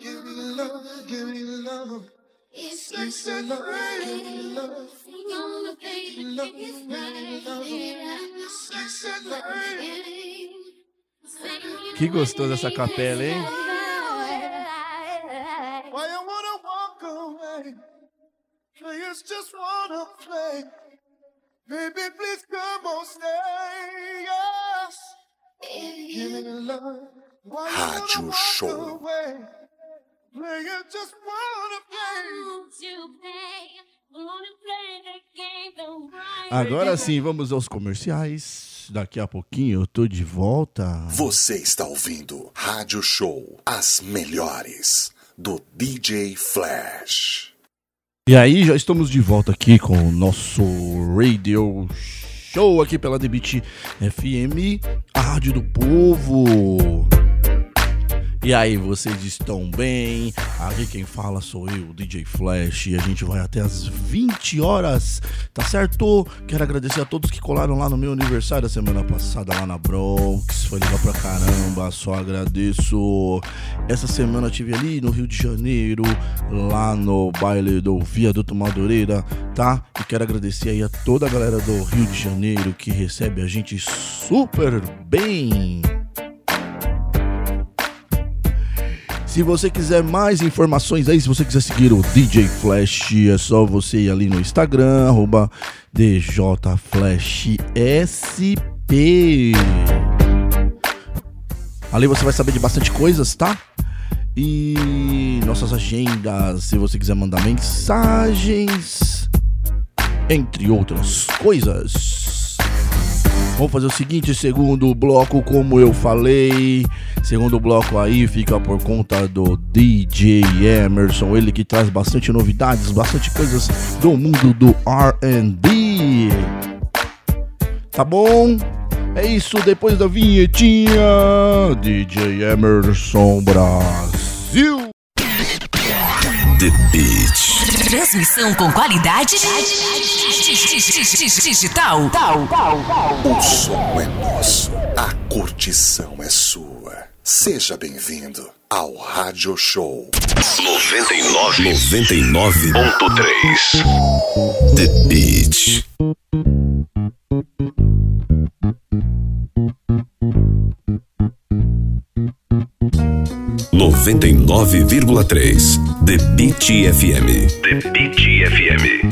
Give me love, give me love. It's It's like a love, give me love. Think you wanna be Love, with give me love. me, It's a love. Que gostoso essa capela, hein? Why you wanna walk away? Players just wanna play. Baby, please come on, stay. Yes. Give me the love. Why you wanna Rádio walk Show. Away? Players just wanna play. Agora sim, vamos aos comerciais. Daqui a pouquinho eu tô de volta. Você está ouvindo Rádio Show, as melhores do DJ Flash. E aí, já estamos de volta aqui com o nosso Radio Show aqui pela Debit FM, a Rádio do Povo. E aí, vocês estão bem? Aqui quem fala sou eu, DJ Flash, e a gente vai até as 20 horas, tá certo? Quero agradecer a todos que colaram lá no meu aniversário da semana passada, lá na Bronx. Foi legal pra caramba, só agradeço. Essa semana eu tive ali no Rio de Janeiro, lá no baile do Viaduto Madureira, tá? E quero agradecer aí a toda a galera do Rio de Janeiro que recebe a gente super bem. Se você quiser mais informações aí, se você quiser seguir o DJ Flash, é só você ir ali no Instagram, arroba DJFlashSP. Ali você vai saber de bastante coisas, tá? E nossas agendas, se você quiser mandar mensagens, entre outras coisas. Vamos fazer o seguinte, segundo bloco, como eu falei, segundo bloco aí fica por conta do DJ Emerson, ele que traz bastante novidades, bastante coisas do mundo do R&B. Tá bom? É isso, depois da vinhetinha, DJ Emerson Brasil. The Beat. Transmissão com qualidade digital. O som é nosso, a curtição é sua. Seja bem-vindo ao Rádio Show 99 99.3 The Beat. Noventa e nove vírgula três The Beat FM. The Beat FM.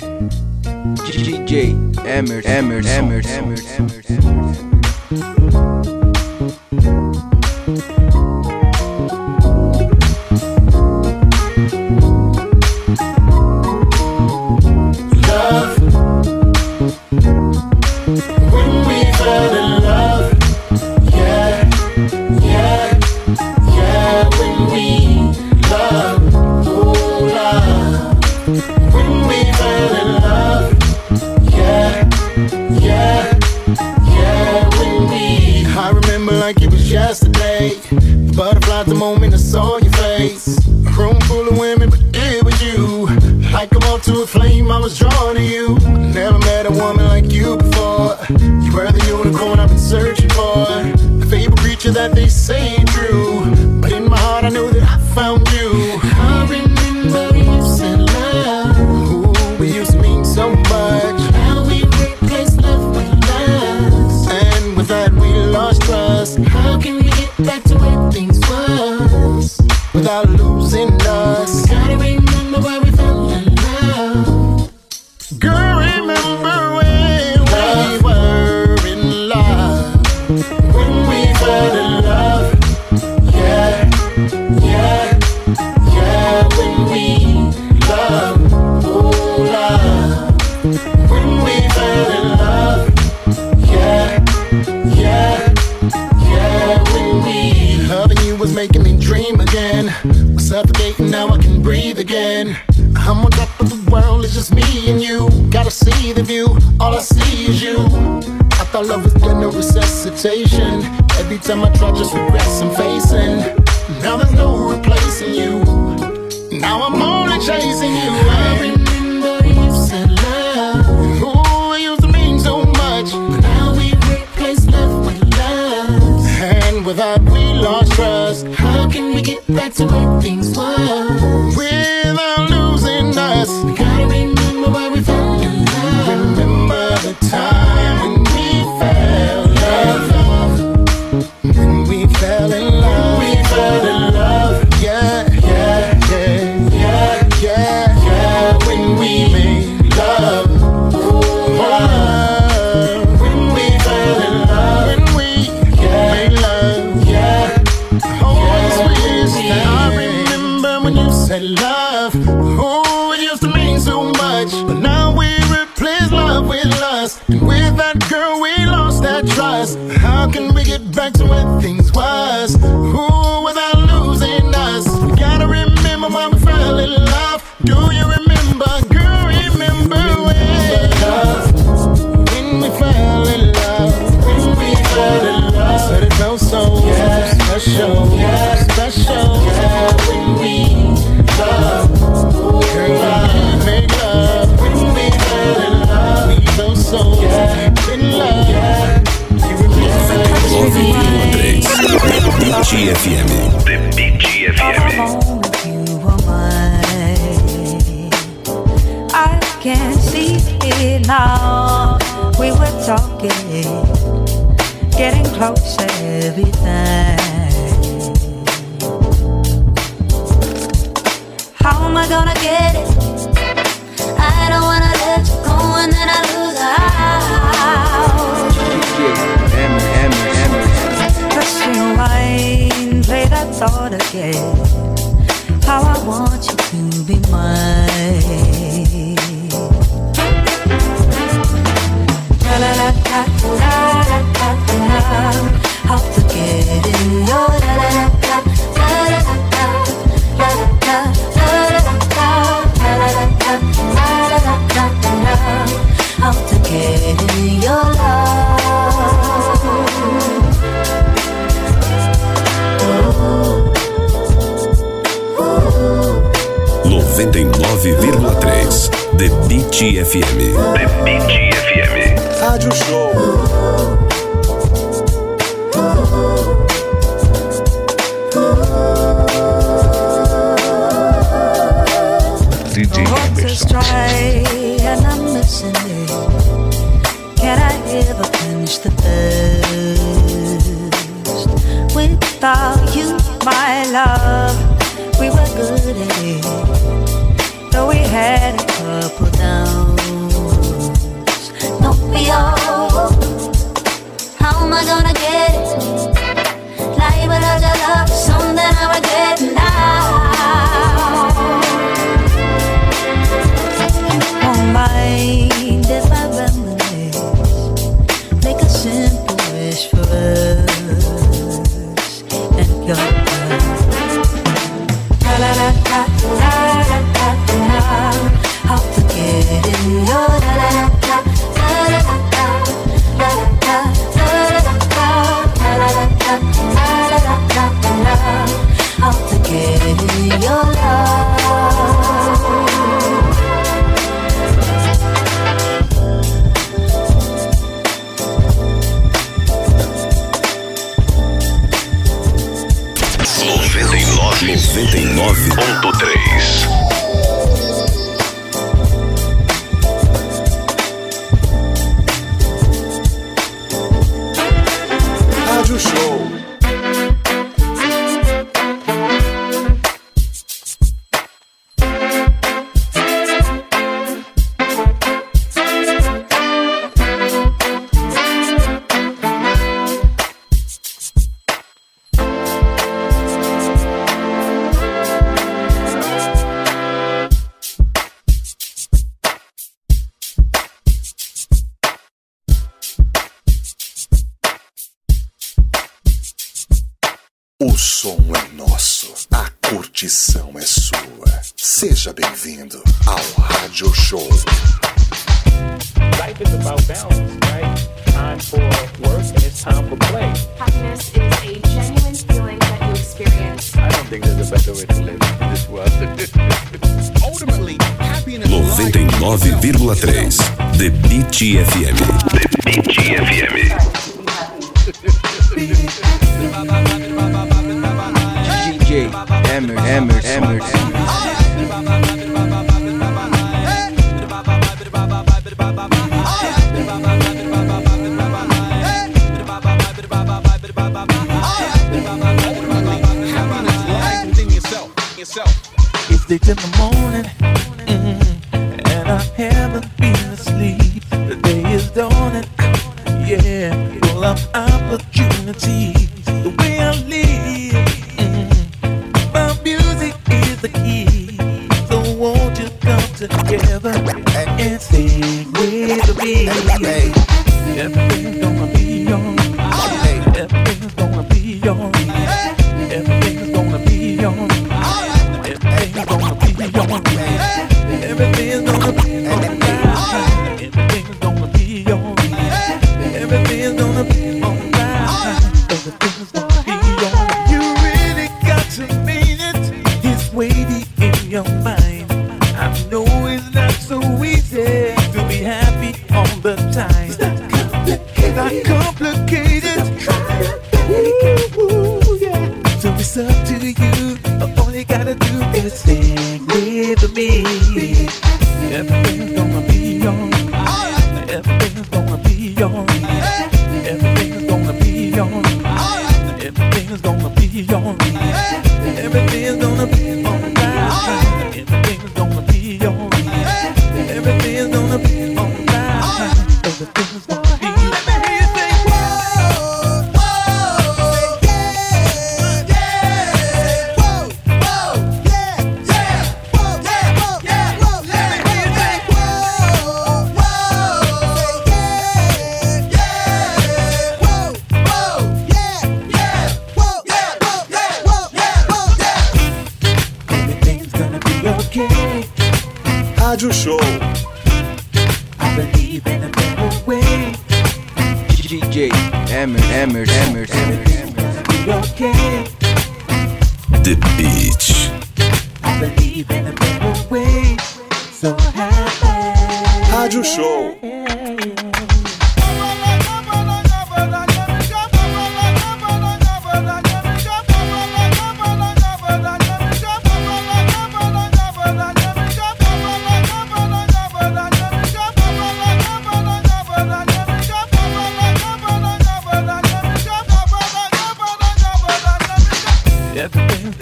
DJ Emerson, Emerson, Emerson, Emerson. love.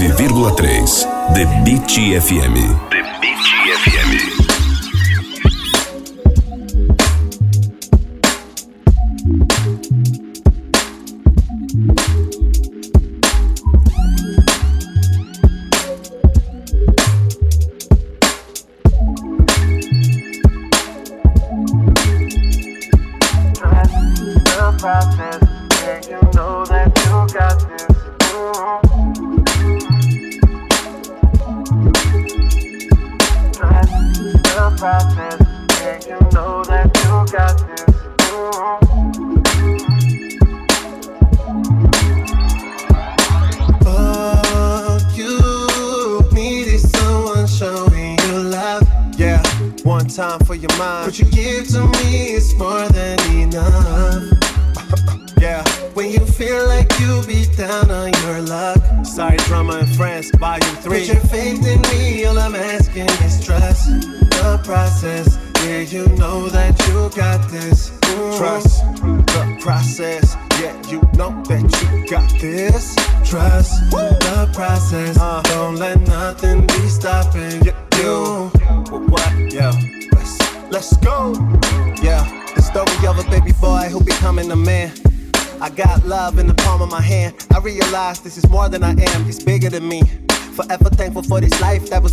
99,3 The Beat FM. The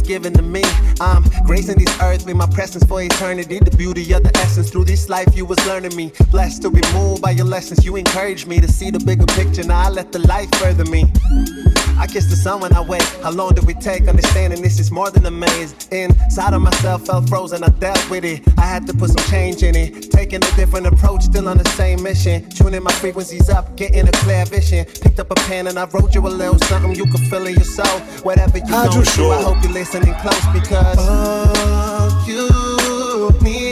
given to me. I'm gracing this earth with my presence for eternity. The beauty of the essence through this life you was learning me. Blessed to be moved by your lessons. You encourage me to see the bigger picture. Now I let the light further me. I kiss the sun when I wake. How long did we take? Understanding this is more than a maze. Inside of myself felt frozen. I dealt with it. I had to put some change in it. Taking a different approach, still on the same mission. Tuning my frequencies up, getting a clear vision. Picked up a pen and I wrote you a little something you can feel in your soul. Whatever you going through, Show. I hope you're listening close because all you need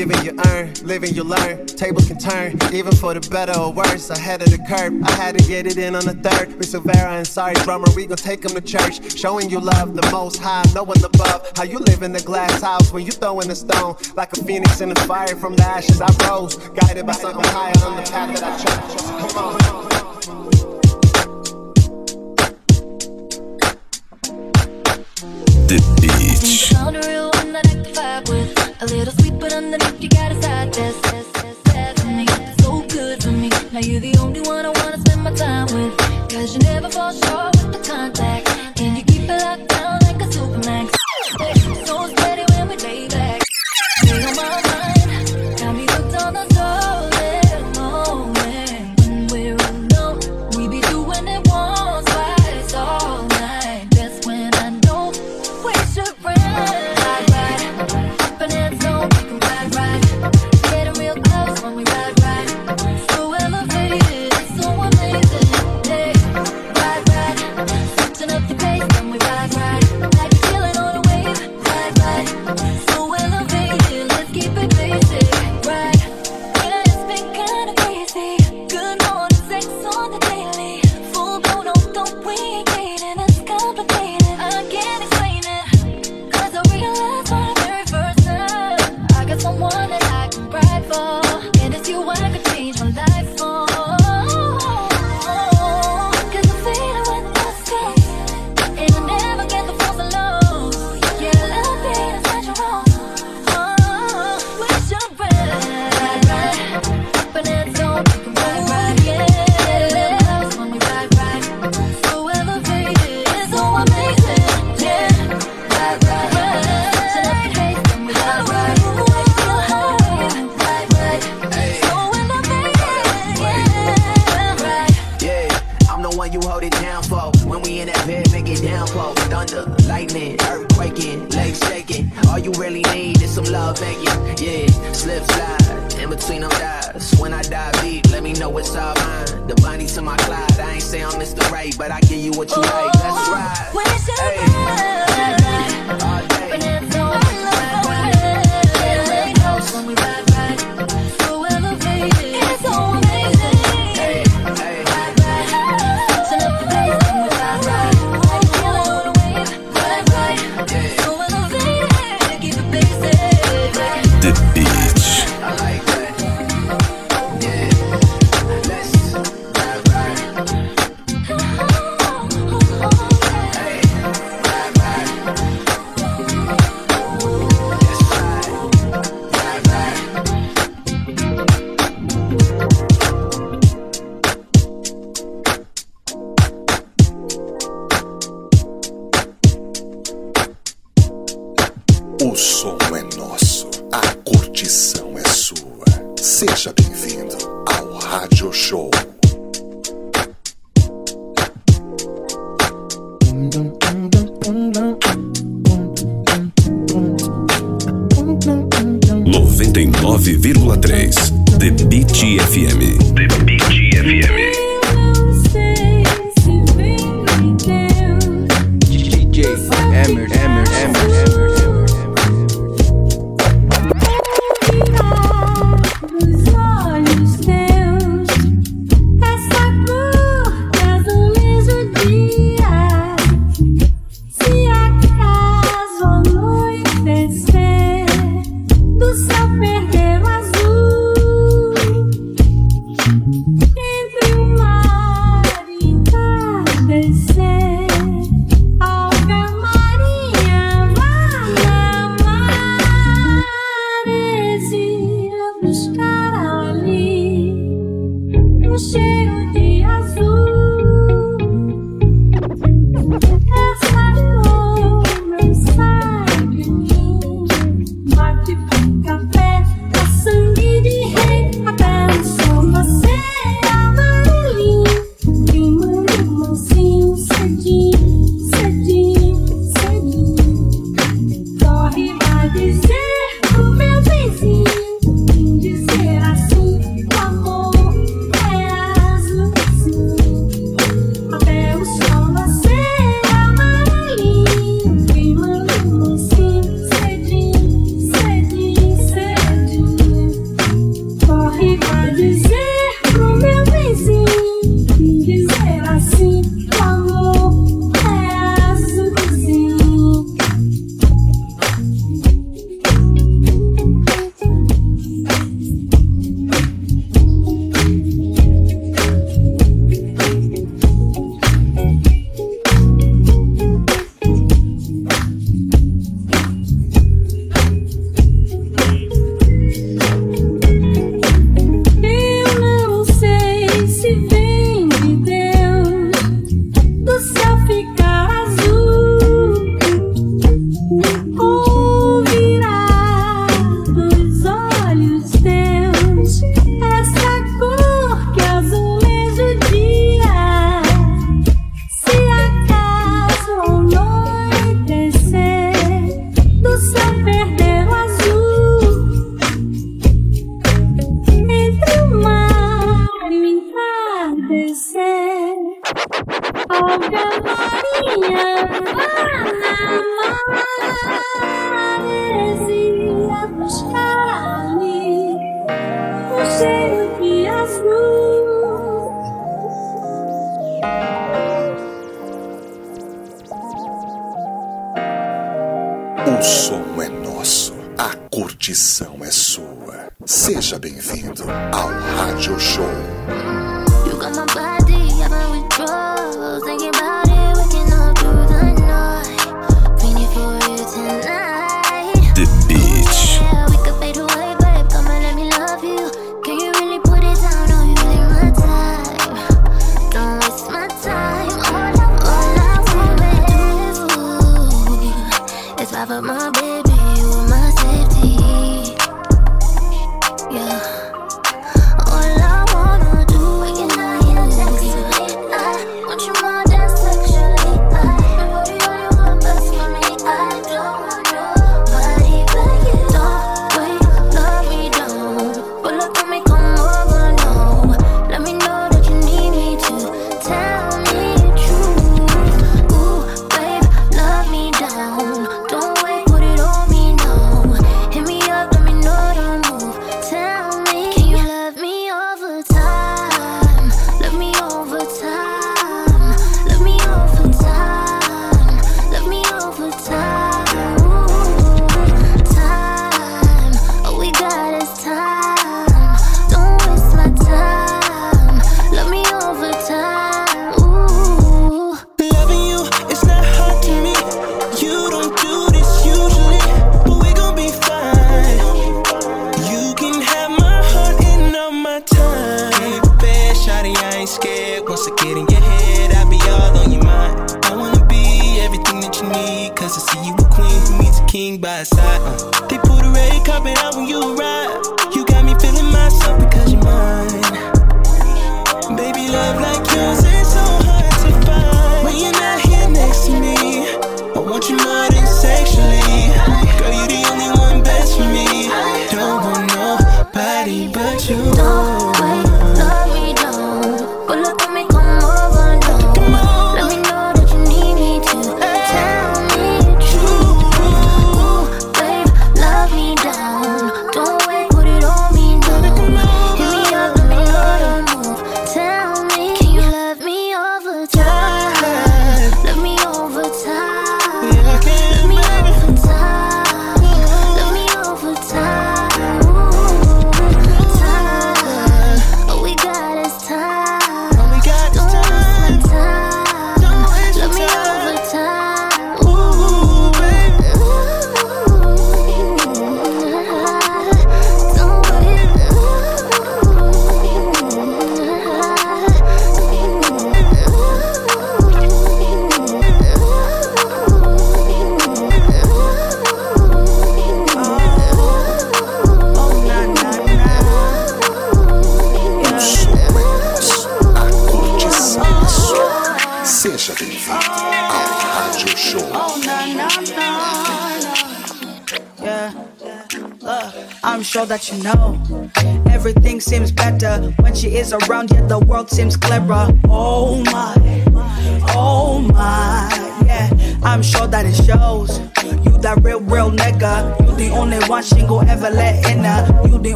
giving you earn, living you learn. Tables can turn, even for the better or worse. Ahead of the curve, I had to get it in on the third. With Silvera and sorry drummer, we gon' take him to church. Showing you love, the most high, no one above. How you live in the glass house when you throwing a stone. Like a phoenix in the fire from the ashes I rose. Guided by something higher on the path that I chose. Come on. The Beat. A little sweet, but underneath you got a side. And you're so good for me. Now you're the only one I wanna spend my time with. Cause you never fall short with the contact.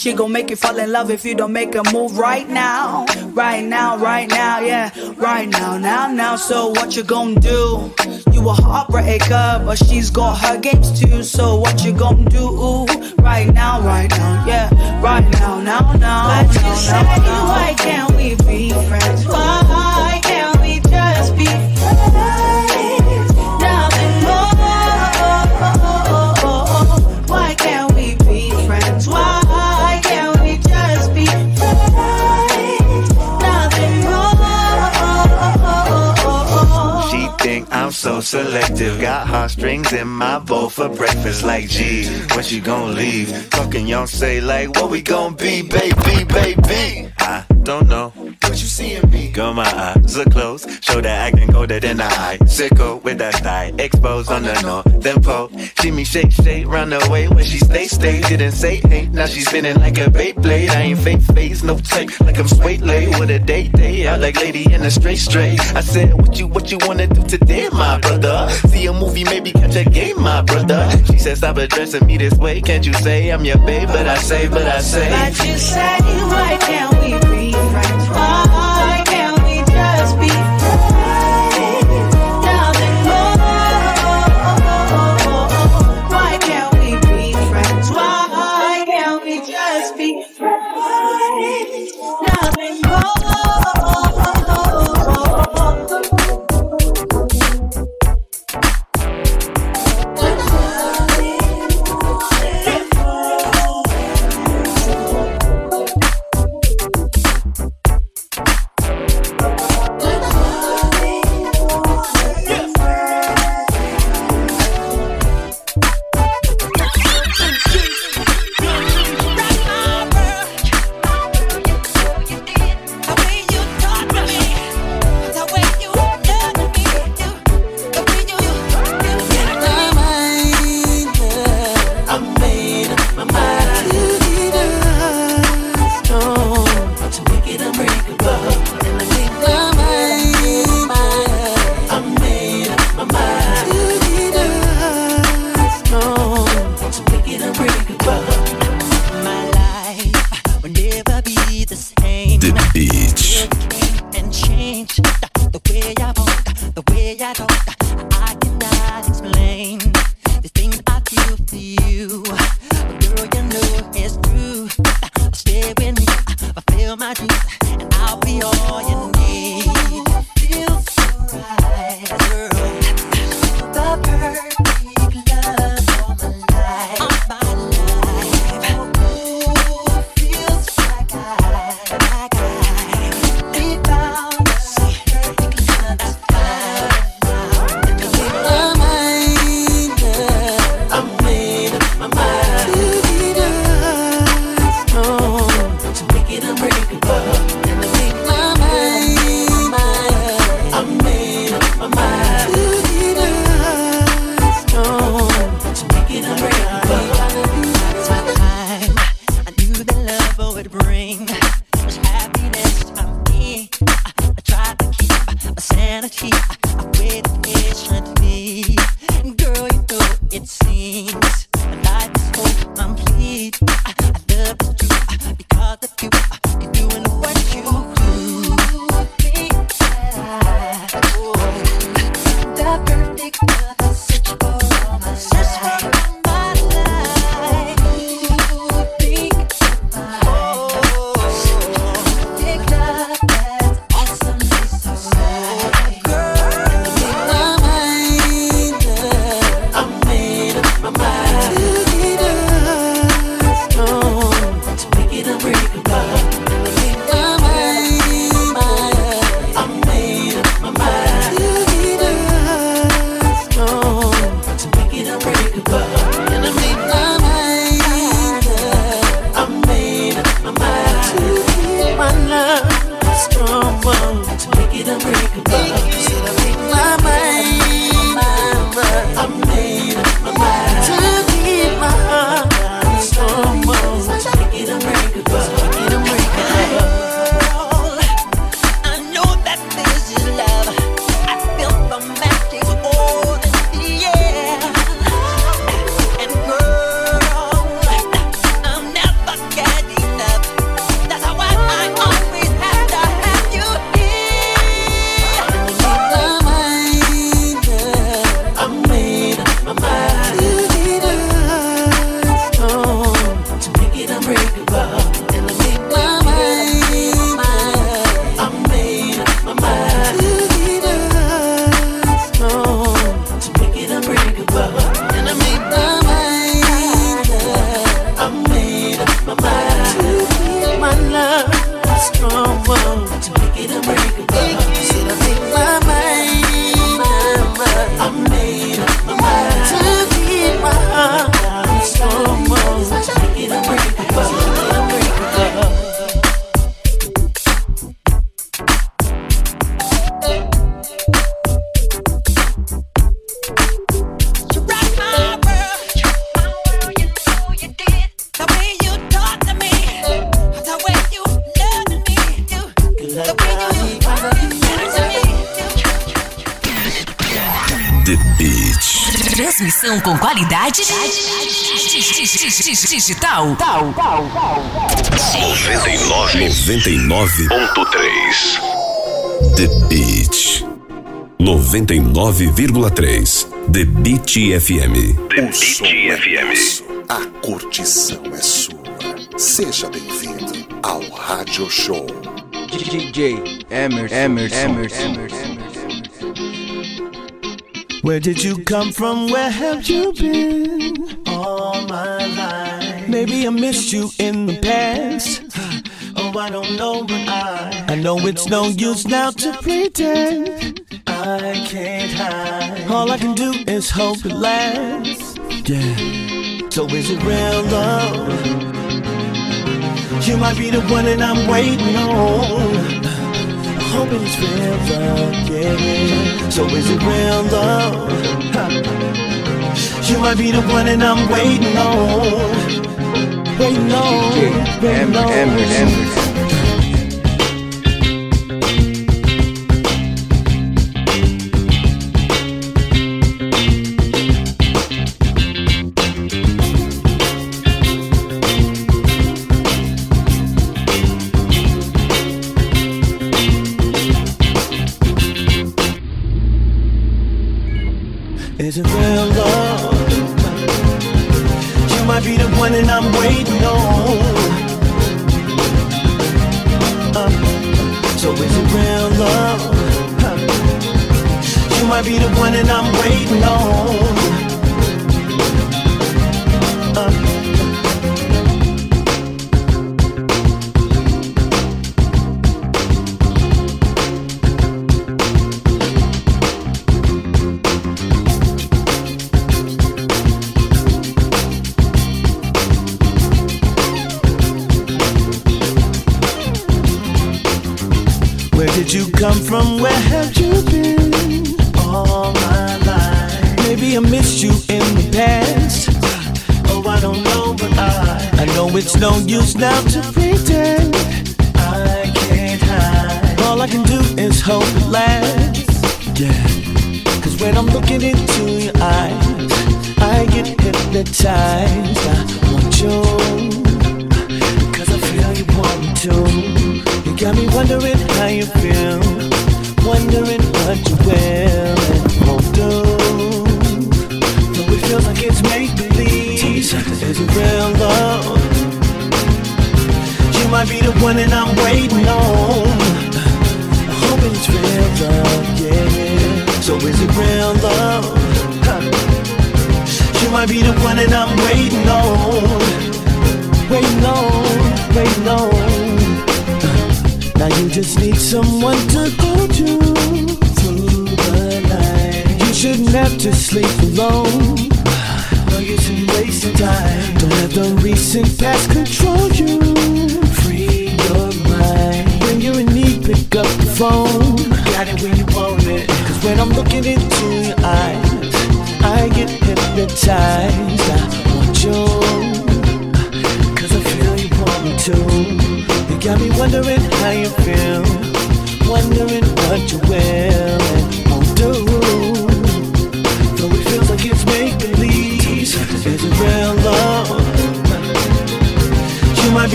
She gon' make you fall in love if you don't make a move right now, right now, right now, yeah, right now, now, now. So what you gon' do? You a heartbreaker, but she's got her games too. So what you gon' do? Right now, right now, yeah, right now, now, now. But you say, why can't we be friends? Why selective. Got heartstrings in my bowl for breakfast. Like, gee, when she gon' leave? Talking, y'all say, like, what we gon' be, baby, baby? I don't know. What you see in me? Girl, my eyes are closed. Show that acting colder than eye. Sicko with that thigh. Exposed on the northern pole. See me shake, shake, run away when she stay, stay. Didn't say, hey, now she's spinning like a Beyblade. I ain't fake face, no tape. Like I'm straight late with a date day. Out like lady in a straight straight. I said, what you, what you wanna do today, my brother? See a movie, maybe catch a game, my brother. She said, stop addressing me this way. Can't you say I'm your babe? But I say, but I say. But you say, why can't we be friends? Why The Beat. Transmissão com qualidade digital. 99.3 The Beat 99,3 The Beat FM O som é nosso, a curtição é sua. Seja bem-vindo ao Rádio Show. DJ Emerson, Emerson, Emerson, Emerson. Where did you come from? Where have you been? All my life. Maybe I missed you in the past. Oh, I don't know, but I. I know it's no use now to pretend. I can't hide. All I can do is hope it lasts. Yeah. So is it real love? You might be the one that I'm waiting on. Hoping it's real love, yeah. So is it real love? Huh. You might be the one that I'm waiting on. Waiting on, waiting on.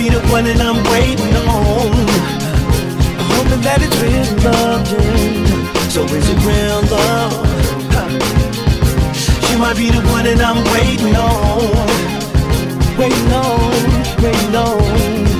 the one that I'm waiting on. Hoping that it's real love, yeah. So is it real love? She might be the one that I'm waiting on. Waiting on, waiting on.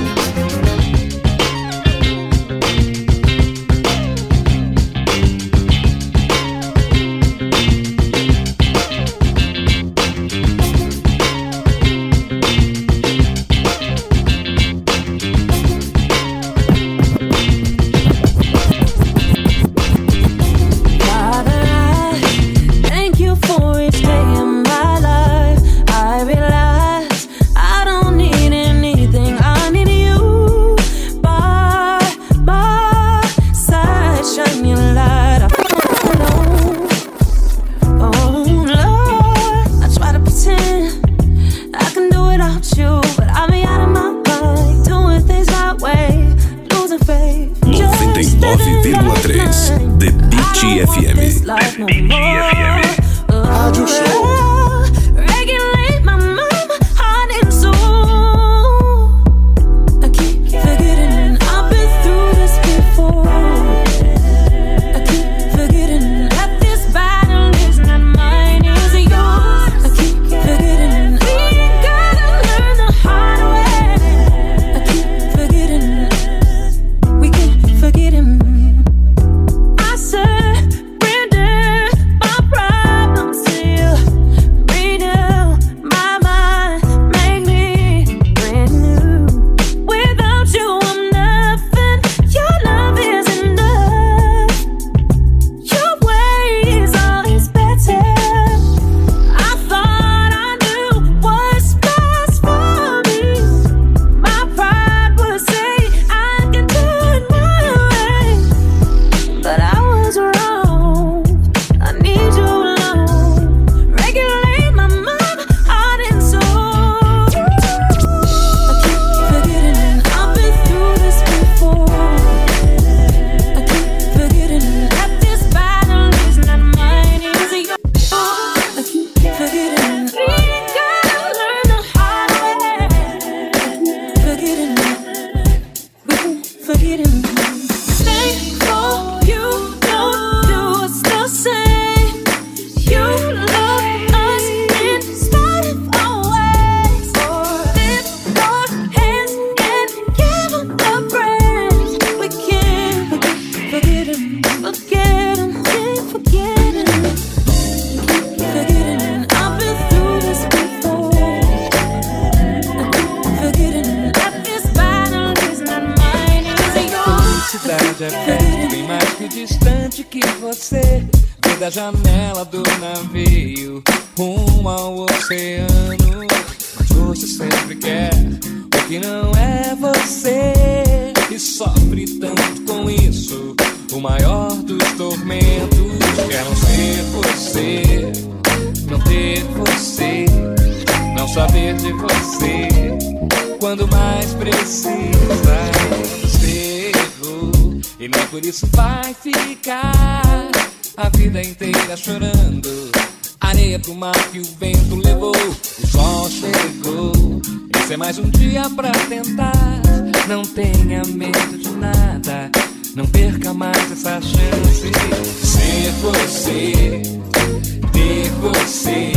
você,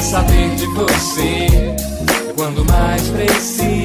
saber de você, quando mais preciso.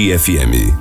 Beat FM.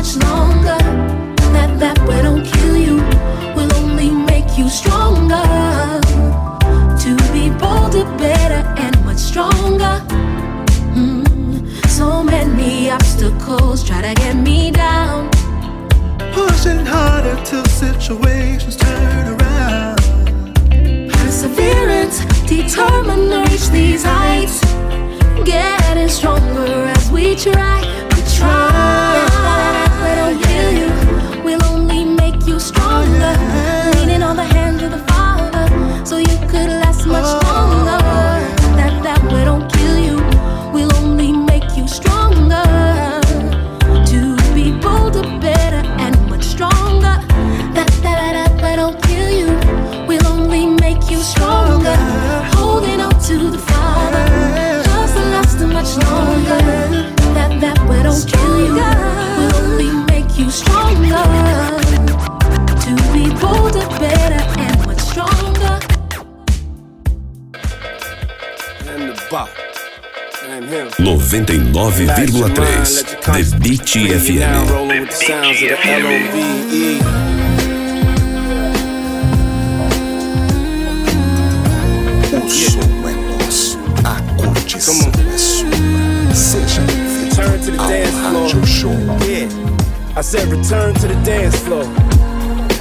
Much longer. That, that, what don't kill you will only make you stronger. To be bolder, better, and much stronger. Mm, So many obstacles try to get me down. Pushing harder till situations turn around. Perseverance, determined to reach these heights. Getting stronger as we try. We try. 99,3 The Beat FM. The sounds of the L-O-V-E. O som é nosso, a curtição é sua. Seja Return to the bem-vindo ao dance floor. Rádio Show. I said return to the dance floor.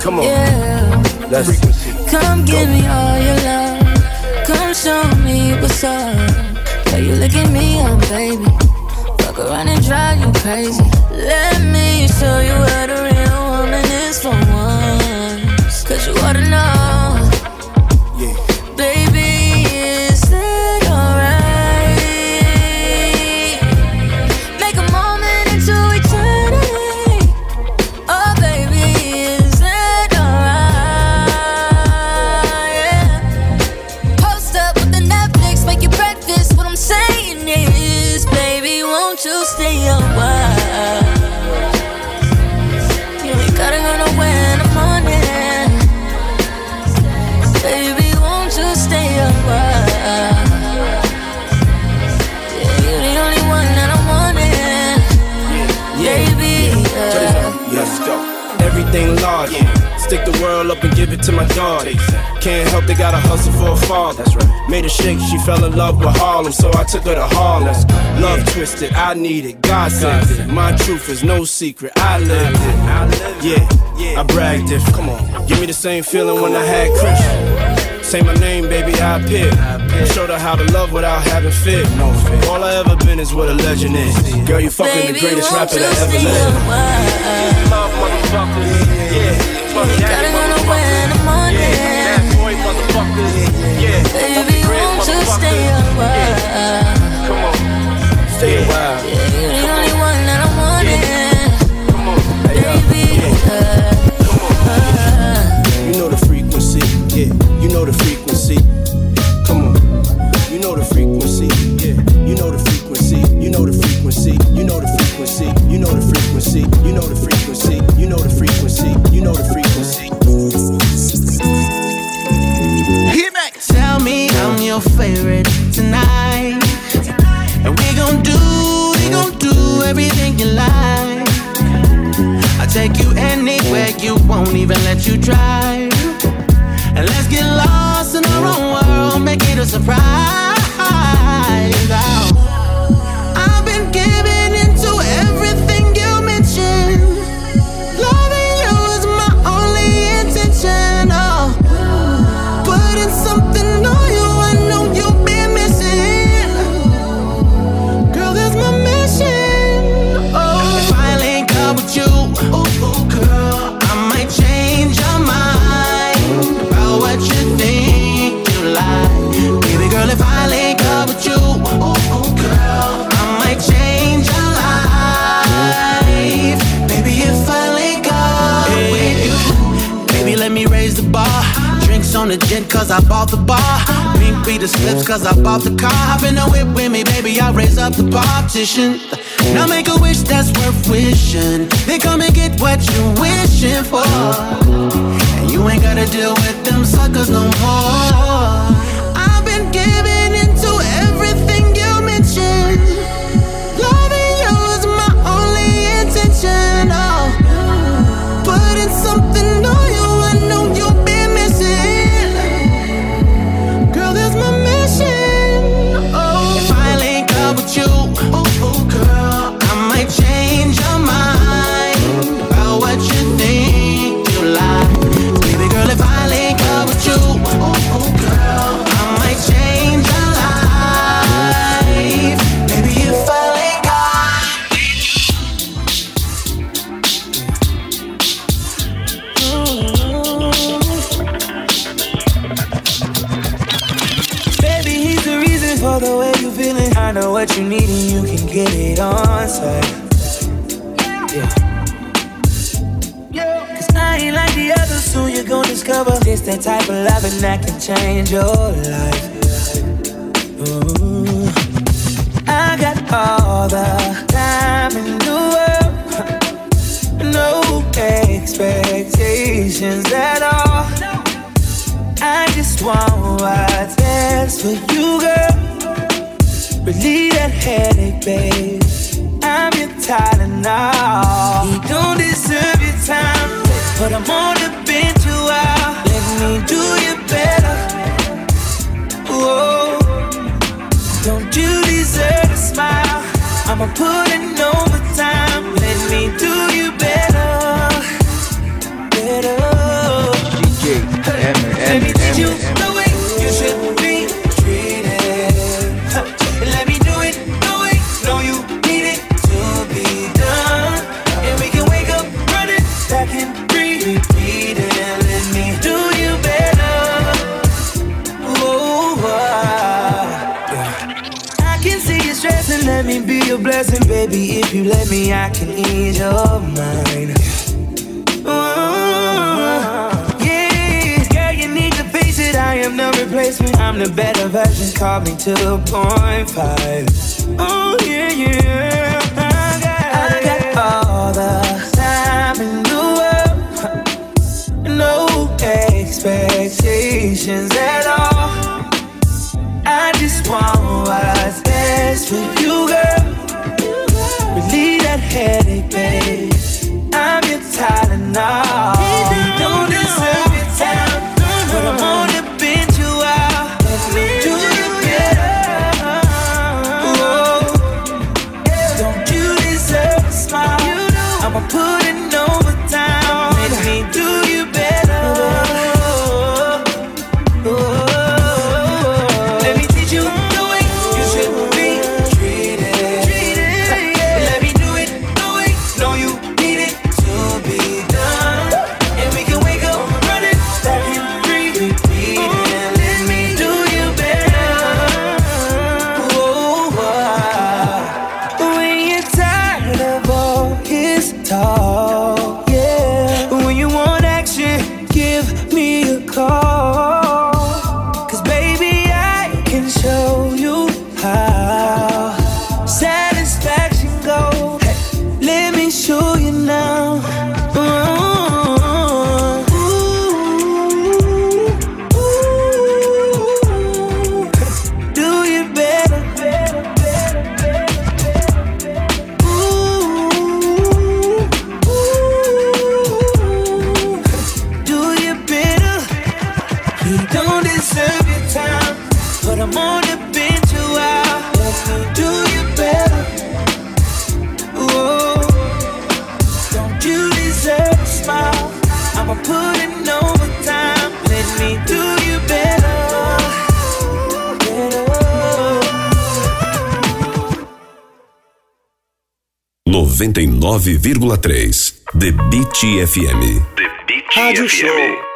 Come on. Yeah. Let's Come give me all your love. Come show me what's up. You look at me up, baby. Fuck around and drive you crazy. Let me show you what a world up and give it to my daughter. Can't help they gotta hustle for a father. That's right. Made a shake, she fell in love with Harlem, so I took her to Harlem. Love twisted, I need it, God sent it. My truth is no secret, I lived it. Yeah, I bragged if. Come on, give me the same feeling when I had Chris. Say my name, baby, I appear. Showed her how to love without having fear. No fear. All I ever been is what a legend is. Girl, you fucking the greatest won't rapper you that ever stay Baby, stay a while? Yeah. Come on, stay a while. Won't even let you drive. And let's get lost in our own world, make it a surprise. The slips cause I bought the car. Hop in the whip with me, baby, I'll raise up the partition. Now make a wish that's worth wishing. Then come and get what you're wishing for. And you ain't gotta deal with them suckers no more. Site. Yeah. Cause I ain't like the others, soon you're gonna discover this that type of loving that can change your life. Ooh. I got all the time in the world, no expectations at all. I just want what's best for you, girl. Relieve that headache, babe. I'm your Tylenol. He don't deserve your time, but I'm on the bench a while. Let me do you better. Whoa, don't you deserve a smile? I'ma put in overtime. Let me do you better, better. DJ Emmer, Let me Emmer, baby. If you let me, I can ease your mind. Yeah, girl, you need to face it. I am the replacement. I'm the better version. Call me to the point five. Oh yeah, yeah. I got, I got all the 9,3. The Beat FM. The Beat Rádio FM. Show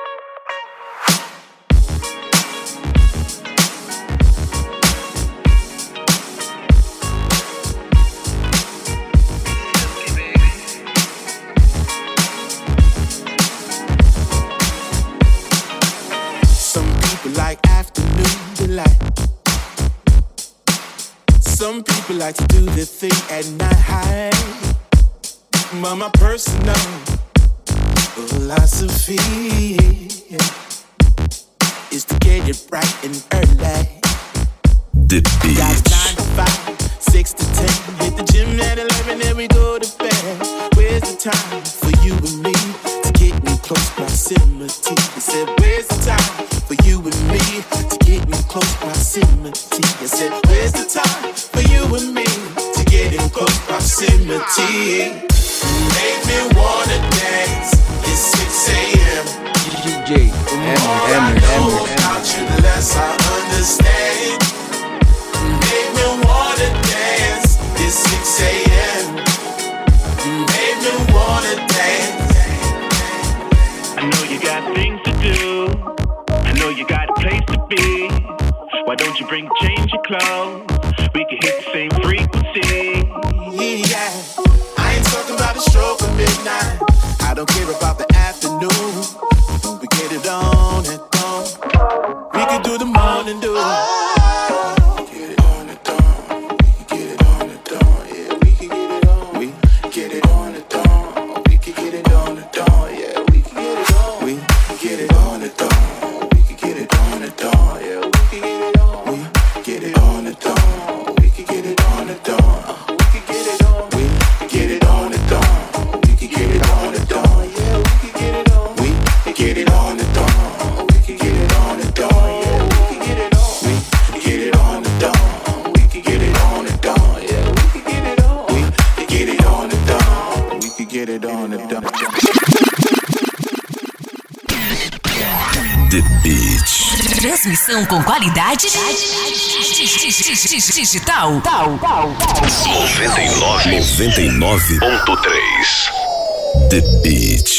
Tal, tal, tal, tal. 99.3 99. The Beat.